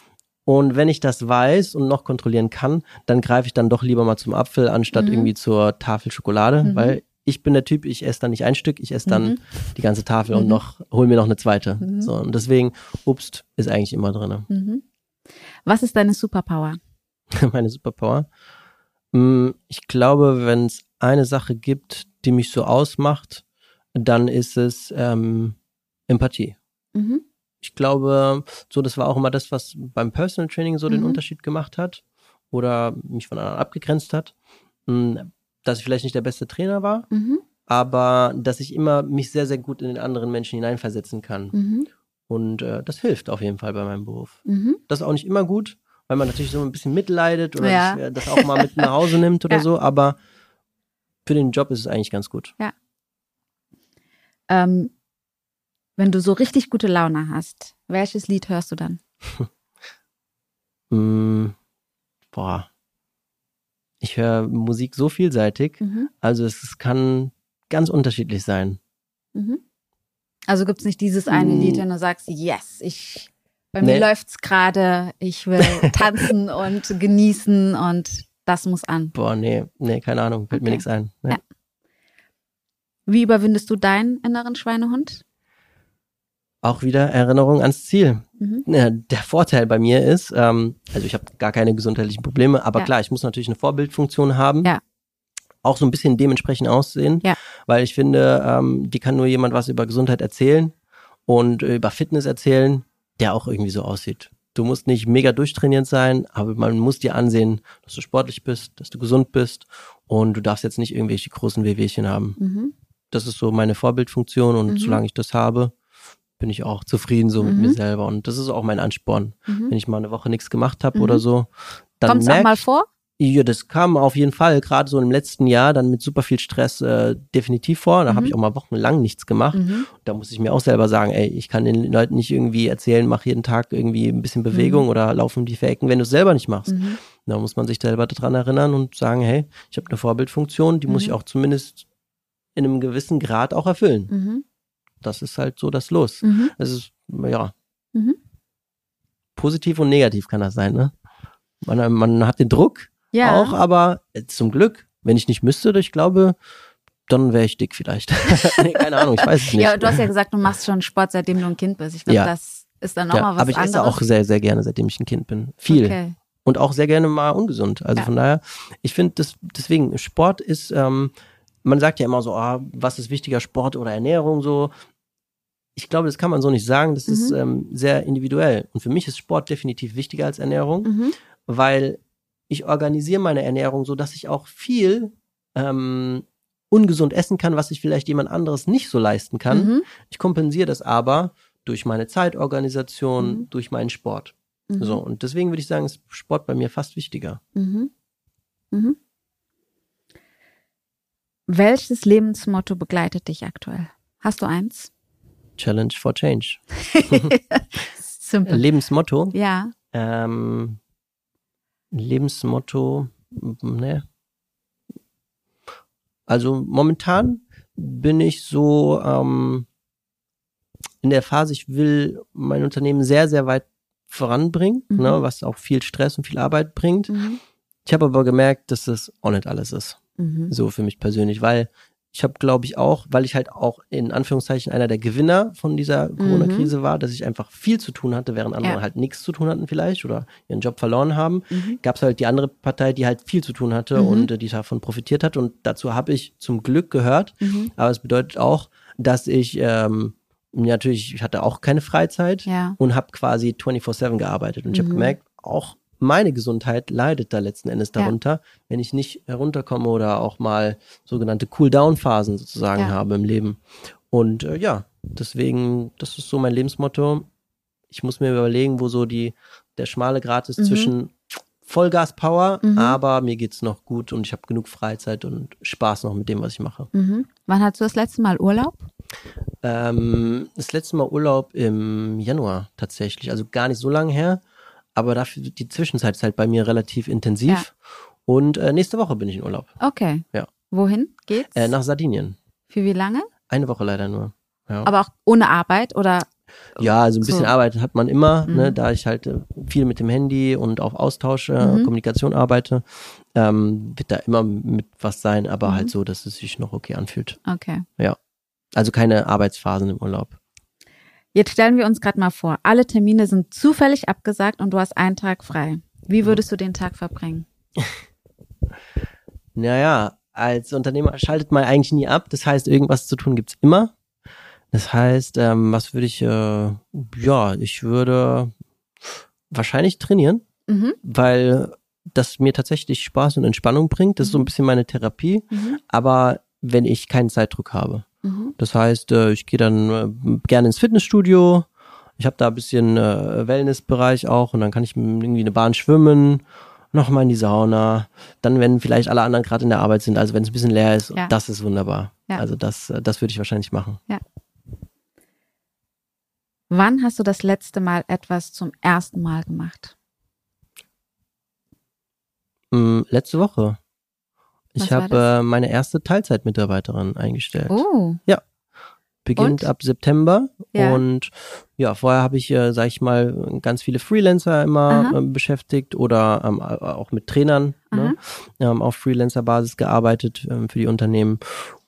Und wenn ich das weiß und noch kontrollieren kann, dann greife ich dann doch lieber mal zum Apfel, anstatt mhm. irgendwie zur Tafel Schokolade, mhm. weil ich bin der Typ, ich esse dann nicht ein Stück, ich esse dann mhm. die ganze Tafel mhm. und noch, hol mir noch eine zweite. Mhm. So, und deswegen, Obst ist eigentlich immer drin. Mhm. Was ist deine Superpower? [LAUGHS] Meine Superpower? Mm, ich glaube, wenn es eine Sache gibt, die mich so ausmacht, dann ist es ähm, Empathie. Mhm. Ich glaube, so das war auch immer das, was beim Personal Training so den mhm. Unterschied gemacht hat oder mich von anderen abgegrenzt hat. Dass ich vielleicht nicht der beste Trainer war, mhm. aber dass ich immer mich sehr, sehr gut in den anderen Menschen hineinversetzen kann. Mhm. Und äh, das hilft auf jeden Fall bei meinem Beruf. Mhm. Das ist auch nicht immer gut, weil man natürlich so ein bisschen mitleidet oder ja. sich, äh, das auch mal mit nach Hause [LAUGHS] nimmt oder ja. so, aber für den Job ist es eigentlich ganz gut. Ja. Ähm, wenn du so richtig gute Laune hast, welches Lied hörst du dann? [LAUGHS] mm, boah ich höre Musik so vielseitig, mhm. also es, kann ganz unterschiedlich sein. Mhm. Also gibt es nicht dieses eine Lied, wenn du sagst, yes, ich bei nee. mir läuft's gerade, ich will [LAUGHS] tanzen und genießen und das muss an. Boah, nee, nee, keine Ahnung, fällt okay. mir nichts ein. Nee. Ja. Wie überwindest du deinen inneren Schweinehund? Auch wieder Erinnerung ans Ziel. Mhm. Ja, der Vorteil bei mir ist, ähm, also ich habe gar keine gesundheitlichen Probleme, aber ja. klar, ich muss natürlich eine Vorbildfunktion haben. Ja. Auch so ein bisschen dementsprechend aussehen, ja. weil ich finde, ähm, die kann nur jemand was über Gesundheit erzählen und über Fitness erzählen, der auch irgendwie so aussieht. Du musst nicht mega durchtrainiert sein, aber man muss dir ansehen, dass du sportlich bist, dass du gesund bist und du darfst jetzt nicht irgendwelche großen Wehwehchen haben. Mhm. Das ist so meine Vorbildfunktion und mhm. solange ich das habe, bin ich auch zufrieden so mhm. mit mir selber. Und das ist auch mein Ansporn. Mhm. Wenn ich mal eine Woche nichts gemacht habe mhm. oder so, dann Kommt es auch mal vor? Ja, das kam auf jeden Fall, gerade so im letzten Jahr, dann mit super viel Stress äh, definitiv vor. Da mhm. habe ich auch mal wochenlang nichts gemacht. Mhm. Da muss ich mir auch selber sagen, ey, ich kann den Leuten nicht irgendwie erzählen, mach jeden Tag irgendwie ein bisschen Bewegung mhm. oder laufen die Ecken, wenn du es selber nicht machst. Mhm. Da muss man sich selber daran erinnern und sagen, hey, ich habe eine Vorbildfunktion, die muss ich mhm. auch zumindest in einem gewissen Grad auch erfüllen. Das ist halt so das Los. Mhm. Es ist, ja, mhm. positiv und negativ kann das sein, ne? Man, man hat den Druck ja. auch, aber zum Glück, wenn ich nicht müsste, ich glaube, dann wäre ich dick vielleicht. [LAUGHS] keine Ahnung, ich weiß es nicht. Ja, du hast ja gesagt, du machst schon Sport, seitdem du ein Kind bist. Ich glaube, ja. das ist dann auch ja, mal was Aber ich anderes. esse auch sehr, sehr gerne, seitdem ich ein Kind bin. Viel. Okay. Und auch sehr gerne mal ungesund. Also ja. von daher, ich finde, deswegen, Sport ist, ähm, man sagt ja immer so, ah, was ist wichtiger, Sport oder Ernährung so. Ich glaube, das kann man so nicht sagen. Das mhm. ist ähm, sehr individuell. Und für mich ist Sport definitiv wichtiger als Ernährung, mhm. weil ich organisiere meine Ernährung so, dass ich auch viel ähm, ungesund essen kann, was sich vielleicht jemand anderes nicht so leisten kann. Mhm. Ich kompensiere das aber durch meine Zeitorganisation, mhm. durch meinen Sport. Mhm. So, und deswegen würde ich sagen, ist Sport bei mir fast wichtiger. Mhm. Mhm. Welches Lebensmotto begleitet dich aktuell? Hast du eins? Challenge for Change. [LAUGHS] Simple. Lebensmotto? Ja. Ähm, Lebensmotto, ne. Also momentan bin ich so ähm, in der Phase, ich will mein Unternehmen sehr, sehr weit voranbringen, mhm. ne, was auch viel Stress und viel Arbeit bringt. Mhm. Ich habe aber gemerkt, dass das auch nicht alles ist. Mhm. So für mich persönlich, weil ich habe, glaube ich, auch, weil ich halt auch in Anführungszeichen einer der Gewinner von dieser Corona-Krise mhm. war, dass ich einfach viel zu tun hatte, während andere ja. halt nichts zu tun hatten vielleicht oder ihren Job verloren haben, mhm. gab es halt die andere Partei, die halt viel zu tun hatte mhm. und äh, die davon profitiert hat. Und dazu habe ich zum Glück gehört. Mhm. Aber es bedeutet auch, dass ich ähm, natürlich, ich hatte auch keine Freizeit ja. und habe quasi 24-7 gearbeitet. Und ich habe mhm. gemerkt, auch meine Gesundheit leidet da letzten Endes darunter, ja. wenn ich nicht herunterkomme oder auch mal sogenannte Cool-Down-Phasen sozusagen ja. habe im Leben. Und äh, ja, deswegen, das ist so mein Lebensmotto. Ich muss mir überlegen, wo so die, der schmale Grat ist mhm. zwischen Vollgas-Power, mhm. aber mir geht's noch gut und ich habe genug Freizeit und Spaß noch mit dem, was ich mache. Mhm. Wann hast du das letzte Mal Urlaub? Ähm, das letzte Mal Urlaub im Januar tatsächlich, also gar nicht so lange her aber dafür die Zwischenzeit ist halt bei mir relativ intensiv. Ja. Und äh, nächste Woche bin ich in Urlaub. Okay. Ja. Wohin geht's? Äh, nach Sardinien. Für wie lange? Eine Woche leider nur. Ja. Aber auch ohne Arbeit oder? Ja, also ein bisschen so. Arbeit hat man immer, ne, mhm. ne, da ich halt äh, viel mit dem Handy und auf Austausch, äh, mhm. Kommunikation arbeite, ähm, wird da immer mit was sein, aber mhm. halt so, dass es sich noch okay anfühlt. Okay. Ja. Also keine Arbeitsphasen im Urlaub. Jetzt stellen wir uns gerade mal vor, alle Termine sind zufällig abgesagt und du hast einen Tag frei. Wie würdest du den Tag verbringen? [LAUGHS] naja, als Unternehmer schaltet man eigentlich nie ab. Das heißt, irgendwas zu tun gibt's immer. Das heißt, ähm, was würde ich, äh, ja, ich würde wahrscheinlich trainieren, mhm. weil das mir tatsächlich Spaß und Entspannung bringt. Das ist so ein mhm. bisschen meine Therapie. Mhm. Aber wenn ich keinen Zeitdruck habe. Mhm. Das heißt, äh, ich gehe dann äh, gerne ins Fitnessstudio. Ich habe da ein bisschen äh, Wellnessbereich auch und dann kann ich irgendwie eine Bahn schwimmen, nochmal in die Sauna. Dann, wenn vielleicht alle anderen gerade in der Arbeit sind, also wenn es ein bisschen leer ist, ja. das ist wunderbar. Ja. Also das, das würde ich wahrscheinlich machen. Ja. Wann hast du das letzte Mal etwas zum ersten Mal gemacht? Mm, letzte Woche. Ich habe äh, meine erste Teilzeitmitarbeiterin eingestellt. Oh. Ja. Beginnt und? ab September. Ja. Und ja, vorher habe ich, äh, sag ich mal, ganz viele Freelancer immer äh, beschäftigt oder ähm, auch mit Trainern ne? ähm, auf Freelancer-Basis gearbeitet ähm, für die Unternehmen.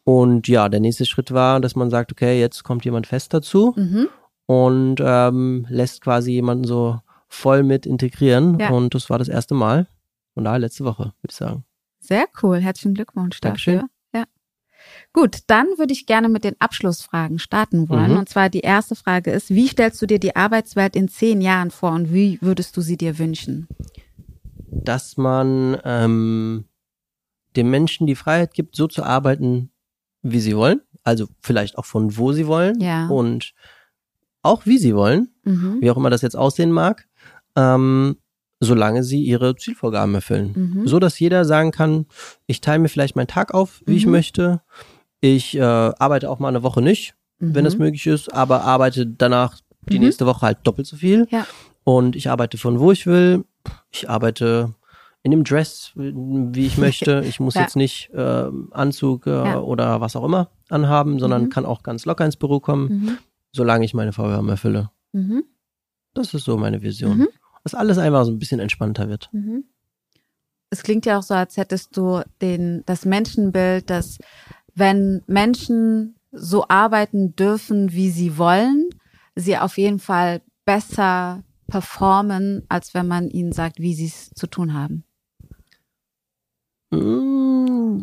Und ja, der nächste Schritt war, dass man sagt, okay, jetzt kommt jemand fest dazu mhm. und ähm, lässt quasi jemanden so voll mit integrieren. Ja. Und das war das erste Mal. Von daher letzte Woche, würde ich sagen. Sehr cool. Herzlichen Glückwunsch Dankeschön. dafür. Ja. Gut, dann würde ich gerne mit den Abschlussfragen starten wollen. Mhm. Und zwar die erste Frage ist, wie stellst du dir die Arbeitswelt in zehn Jahren vor und wie würdest du sie dir wünschen? Dass man ähm, den Menschen die Freiheit gibt, so zu arbeiten, wie sie wollen. Also vielleicht auch von wo sie wollen ja. und auch wie sie wollen, mhm. wie auch immer das jetzt aussehen mag. Ähm, solange sie ihre Zielvorgaben erfüllen. Mhm. So dass jeder sagen kann, ich teile mir vielleicht meinen Tag auf, wie mhm. ich möchte. Ich äh, arbeite auch mal eine Woche nicht, mhm. wenn das möglich ist, aber arbeite danach die mhm. nächste Woche halt doppelt so viel. Ja. Und ich arbeite von wo ich will. Ich arbeite in dem Dress, wie ich möchte. [LAUGHS] Ich muss ja. jetzt nicht äh, Anzug äh, ja. oder was auch immer anhaben, sondern mhm. kann auch ganz locker ins Büro kommen, mhm. solange ich meine Vorgaben erfülle. Das ist so meine Vision dass alles einfach so ein bisschen entspannter wird. Mhm. Es klingt ja auch so, als hättest du den, das Menschenbild, dass wenn Menschen so arbeiten dürfen, wie sie wollen, sie auf jeden Fall besser performen, als wenn man ihnen sagt, wie sie es zu tun haben. Mm,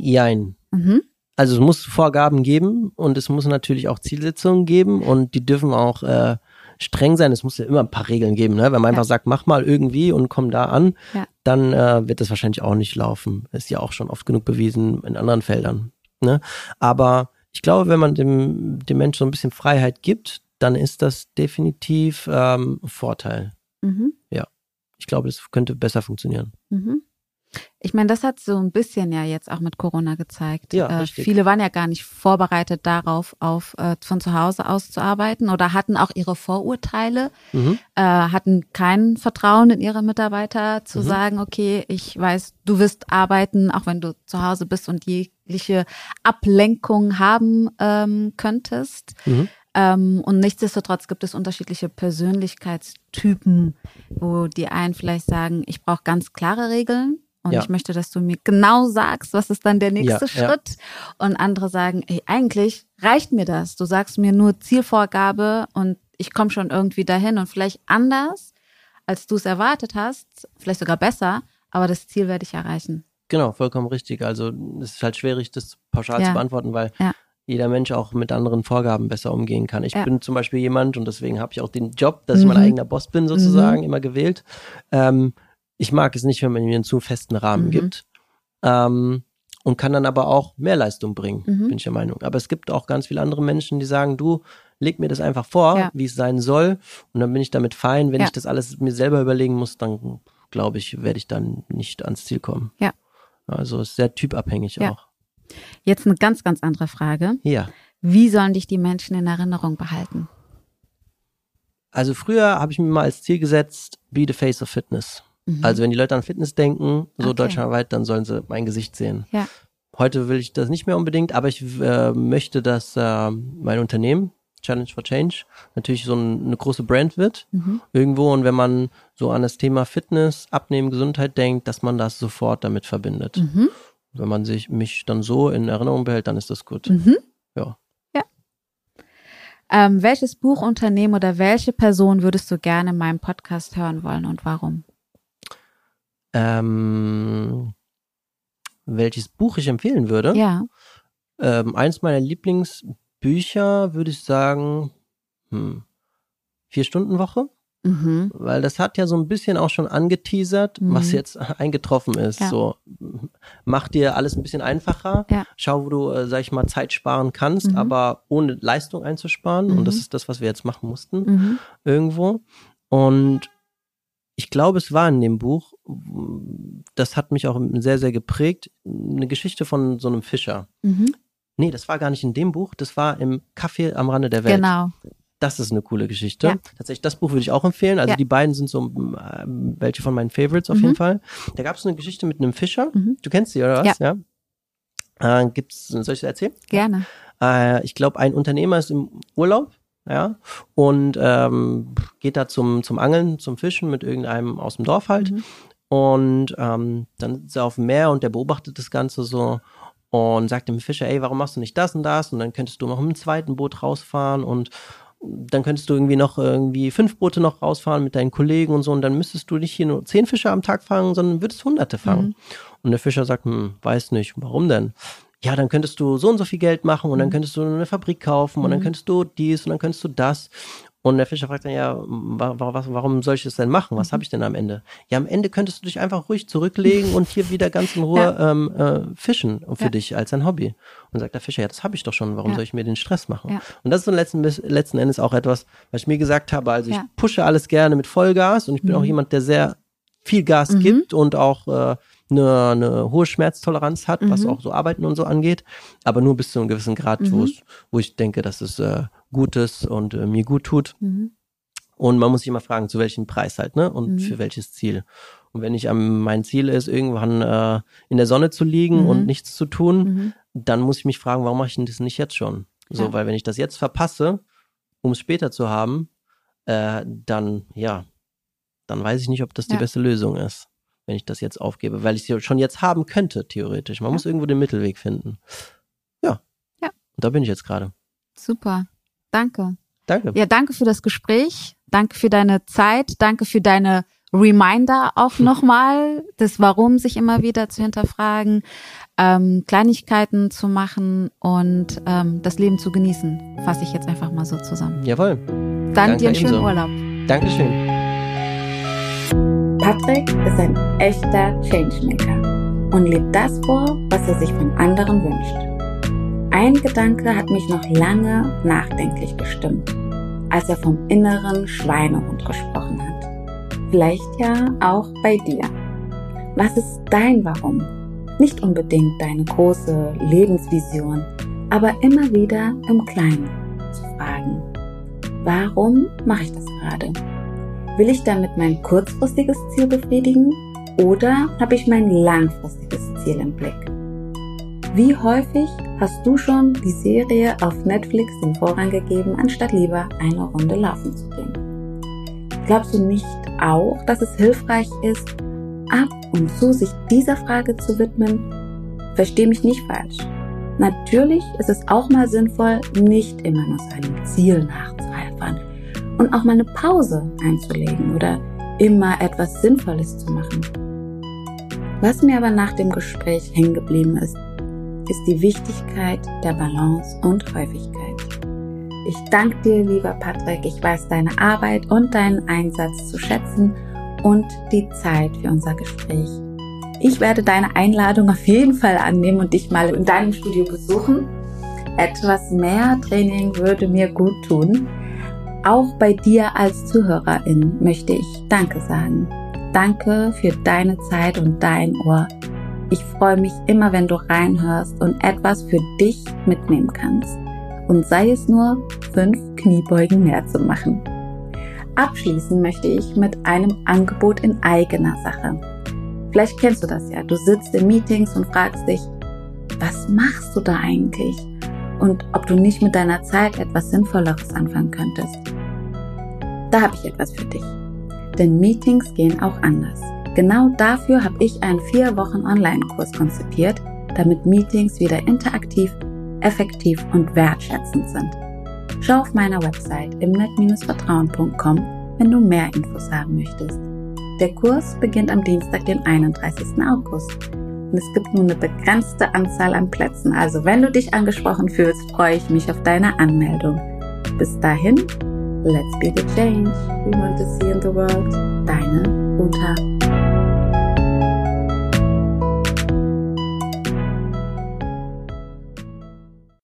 jein. Mhm. Also es muss Vorgaben geben und es muss natürlich auch Zielsetzungen geben und die dürfen auch äh, streng sein. Es muss ja immer ein paar Regeln geben. Ne? Wenn man ja. einfach sagt, mach mal irgendwie und komm da an, ja. dann äh, wird das wahrscheinlich auch nicht laufen. Ist ja auch schon oft genug bewiesen in anderen Feldern. Ne? Aber ich glaube, wenn man dem, dem Menschen so ein bisschen Freiheit gibt, dann ist das definitiv ähm, ein Vorteil. Mhm. Ja. Ich glaube, das könnte besser funktionieren. Mhm. Ich meine, das hat so ein bisschen ja jetzt auch mit Corona gezeigt. Ja, äh, viele waren ja gar nicht vorbereitet darauf, auf äh, von zu Hause aus zu arbeiten oder hatten auch ihre Vorurteile, mhm. äh, hatten kein Vertrauen in ihre Mitarbeiter zu mhm. sagen, okay, ich weiß, du wirst arbeiten, auch wenn du zu Hause bist und jegliche Ablenkung haben ähm, könntest. Mhm. Ähm, und nichtsdestotrotz gibt es unterschiedliche Persönlichkeitstypen, wo die einen vielleicht sagen, ich brauche ganz klare Regeln und ja. ich möchte, dass du mir genau sagst, was ist dann der nächste ja, Schritt. Ja. Und andere sagen, ey, eigentlich reicht mir das. Du sagst mir nur Zielvorgabe und ich komme schon irgendwie dahin und vielleicht anders, als du es erwartet hast, vielleicht sogar besser, aber das Ziel werde ich erreichen. Genau, vollkommen richtig. Also es ist halt schwierig, das pauschal zu beantworten, weil jeder Mensch auch mit anderen Vorgaben besser umgehen kann. Ich bin zum Beispiel jemand und deswegen habe ich auch den Job, dass mhm. ich mein mhm. eigener Boss bin sozusagen, mhm. immer gewählt. Ähm, ich mag es nicht, wenn man mir einen zu festen Rahmen mhm. gibt. Ähm, und kann dann aber auch mehr Leistung bringen, mhm. bin ich der Meinung. Aber es gibt auch ganz viele andere Menschen, die sagen, du, leg mir das einfach vor, ja. wie es sein soll. Und dann bin ich damit fein. Wenn ja. ich das alles mir selber überlegen muss, dann glaube ich, werde ich dann nicht ans Ziel kommen. Ja. Also ist sehr typabhängig ja. auch. Jetzt eine ganz, ganz andere Frage. Ja. Wie sollen dich die Menschen in Erinnerung behalten? Also früher habe ich mir mal als Ziel gesetzt, be the face of fitness. Mhm. Also wenn die Leute an Fitness denken, so okay. deutschlandweit, dann sollen sie mein Gesicht sehen. Ja. Heute will ich das nicht mehr unbedingt, aber ich äh, möchte, dass äh, mein Unternehmen, Challenge for Change, natürlich so ein, eine große Brand wird mhm. irgendwo. Und wenn man so an das Thema Fitness, Abnehmen, Gesundheit denkt, dass man das sofort damit verbindet. Mhm. Wenn man sich mich dann so in Erinnerung behält, dann ist das gut. Mhm. Ja. Ja. Ähm, welches Buchunternehmen oder welche Person würdest du gerne in meinem Podcast hören wollen und warum? Ähm, welches Buch ich empfehlen würde? Ja. Ähm, eins meiner Lieblingsbücher würde ich sagen, hm, Vier-Stunden-Woche. Mhm. Weil das hat ja so ein bisschen auch schon angeteasert, mhm. was jetzt [LAUGHS] eingetroffen ist. Ja. So, mach dir alles ein bisschen einfacher. Ja. Schau, wo du, äh, sag ich mal, Zeit sparen kannst, mhm. aber ohne Leistung einzusparen. Und das mhm. ist das, was wir jetzt machen mussten. Mhm. Irgendwo. Und ich glaube, es war in dem Buch, das hat mich auch sehr, sehr geprägt, eine Geschichte von so einem Fischer. Mhm. Nee, das war gar nicht in dem Buch, das war im Café am Rande der Welt. Genau. Das ist eine coole Geschichte. Ja. Tatsächlich, das Buch würde ich auch empfehlen. Also ja. die beiden sind so äh, welche von meinen Favorites auf mhm. jeden Fall. Da gab es eine Geschichte mit einem Fischer. Mhm. Du kennst sie, oder was? Ja. ja? Äh, gibt's, soll ich sie erzählen? Gerne. Äh, ich glaube, ein Unternehmer ist im Urlaub ja, und ähm, geht da zum, zum Angeln, zum Fischen mit irgendeinem aus dem Dorf halt. Mhm. Und ähm, dann ist er auf dem Meer und der beobachtet das Ganze so und sagt dem Fischer, ey, warum machst du nicht das und das? Und dann könntest du noch mit dem zweiten Boot rausfahren und dann könntest du irgendwie noch irgendwie fünf Boote noch rausfahren mit deinen Kollegen und so und dann müsstest du nicht hier nur zehn Fische am Tag fangen, sondern würdest hunderte fangen. Mhm. Und der Fischer sagt, hm, weiß nicht, warum denn? Ja, dann könntest du so und so viel Geld machen und dann mhm. könntest du eine Fabrik kaufen und dann mhm. könntest du dies und dann könntest du das. Und der Fischer fragt dann ja, warum soll ich das denn machen? Was mhm. habe ich denn am Ende? Ja, am Ende könntest du dich einfach ruhig zurücklegen und hier wieder ganz in [LAUGHS] Ruhe ja. ähm, äh, fischen für ja. dich als ein Hobby. Und sagt der Fischer, ja, das habe ich doch schon, warum ja. soll ich mir den Stress machen? Und das ist so letzten, letzten Endes auch etwas, was ich mir gesagt habe, also ich pushe alles gerne mit Vollgas und ich bin mhm. auch jemand, der sehr viel Gas mhm. gibt und auch äh, eine, eine hohe Schmerztoleranz hat, mhm. was auch so Arbeiten und so angeht, aber nur bis zu einem gewissen Grad, mhm. wo ich denke, dass es äh, gut ist und äh, mir gut tut. Mhm. Und man muss sich immer fragen, zu welchem Preis halt, ne? Und mhm. für welches Ziel. Und wenn ich am mein Ziel ist, irgendwann äh, in der Sonne zu liegen und mhm. nichts zu tun, mhm. dann muss ich mich fragen, warum mache ich denn das nicht jetzt schon? So, ja. weil wenn ich das jetzt verpasse, um es später zu haben, äh, dann ja, dann weiß ich nicht, ob das ja. die beste Lösung ist wenn ich das jetzt aufgebe, weil ich es schon jetzt haben könnte, theoretisch. Man ja. muss irgendwo den Mittelweg finden. Ja. Ja. Und da bin ich jetzt gerade. Super. Danke. Danke. Ja, danke für das Gespräch. Danke für deine Zeit. Danke für deine Reminder auch [LAUGHS] nochmal, das Warum sich immer wieder zu hinterfragen, ähm, Kleinigkeiten zu machen und ähm, das Leben zu genießen. Fasse ich jetzt einfach mal so zusammen. Jawohl. Dann Danke dir einen schönen ebenso. Urlaub. Dankeschön. Patrick ist ein echter Changemaker und lebt das vor, was er sich von anderen wünscht. Ein Gedanke hat mich noch lange nachdenklich gestimmt, als er vom inneren Schweinehund gesprochen hat. Vielleicht ja auch bei dir. Was ist dein Warum? Nicht unbedingt deine große Lebensvision, aber immer wieder im Kleinen zu fragen. Warum mache ich das gerade? Will ich damit mein kurzfristiges Ziel befriedigen oder habe ich mein langfristiges Ziel im Blick? Wie häufig hast du schon die Serie auf Netflix den Vorrang gegeben, anstatt lieber eine Runde laufen zu gehen? Glaubst du nicht auch, dass es hilfreich ist, ab und zu sich dieser Frage zu widmen? Versteh mich nicht falsch. Natürlich ist es auch mal sinnvoll, nicht immer nur seinem Ziel nachzueifern und auch mal eine Pause einzulegen oder immer etwas Sinnvolles zu machen. Was mir aber nach dem Gespräch hängen geblieben ist, ist die Wichtigkeit der Balance und Häufigkeit. Ich danke dir, lieber Patrick. Ich weiß deine Arbeit und deinen Einsatz zu schätzen und die Zeit für unser Gespräch. Ich werde deine Einladung auf jeden Fall annehmen und dich mal in deinem Studio besuchen. Etwas mehr Training würde mir gut tun. Auch bei dir als Zuhörerin möchte ich Danke sagen. Danke für deine Zeit und dein Ohr. Ich freue mich immer, wenn du reinhörst und etwas für dich mitnehmen kannst. Und sei es nur fünf Kniebeugen mehr zu machen. Abschließen möchte ich mit einem Angebot in eigener Sache. Vielleicht kennst du das ja. Du sitzt in Meetings und fragst dich, was machst du da eigentlich? Und ob du nicht mit deiner Zeit etwas Sinnvolleres anfangen könntest. Da habe ich etwas für dich. Denn Meetings gehen auch anders. Genau dafür habe ich einen vier Wochen Online-Kurs konzipiert, damit Meetings wieder interaktiv, effektiv und wertschätzend sind. Schau auf meiner Website imnet-vertrauen.com, wenn du mehr Infos haben möchtest. Der Kurs beginnt am Dienstag, den 31. August. Und es gibt nur eine begrenzte Anzahl an Plätzen. Also wenn du dich angesprochen fühlst, freue ich mich auf deine Anmeldung. Bis dahin, let's be the change we want to see in the world. Deine Uta.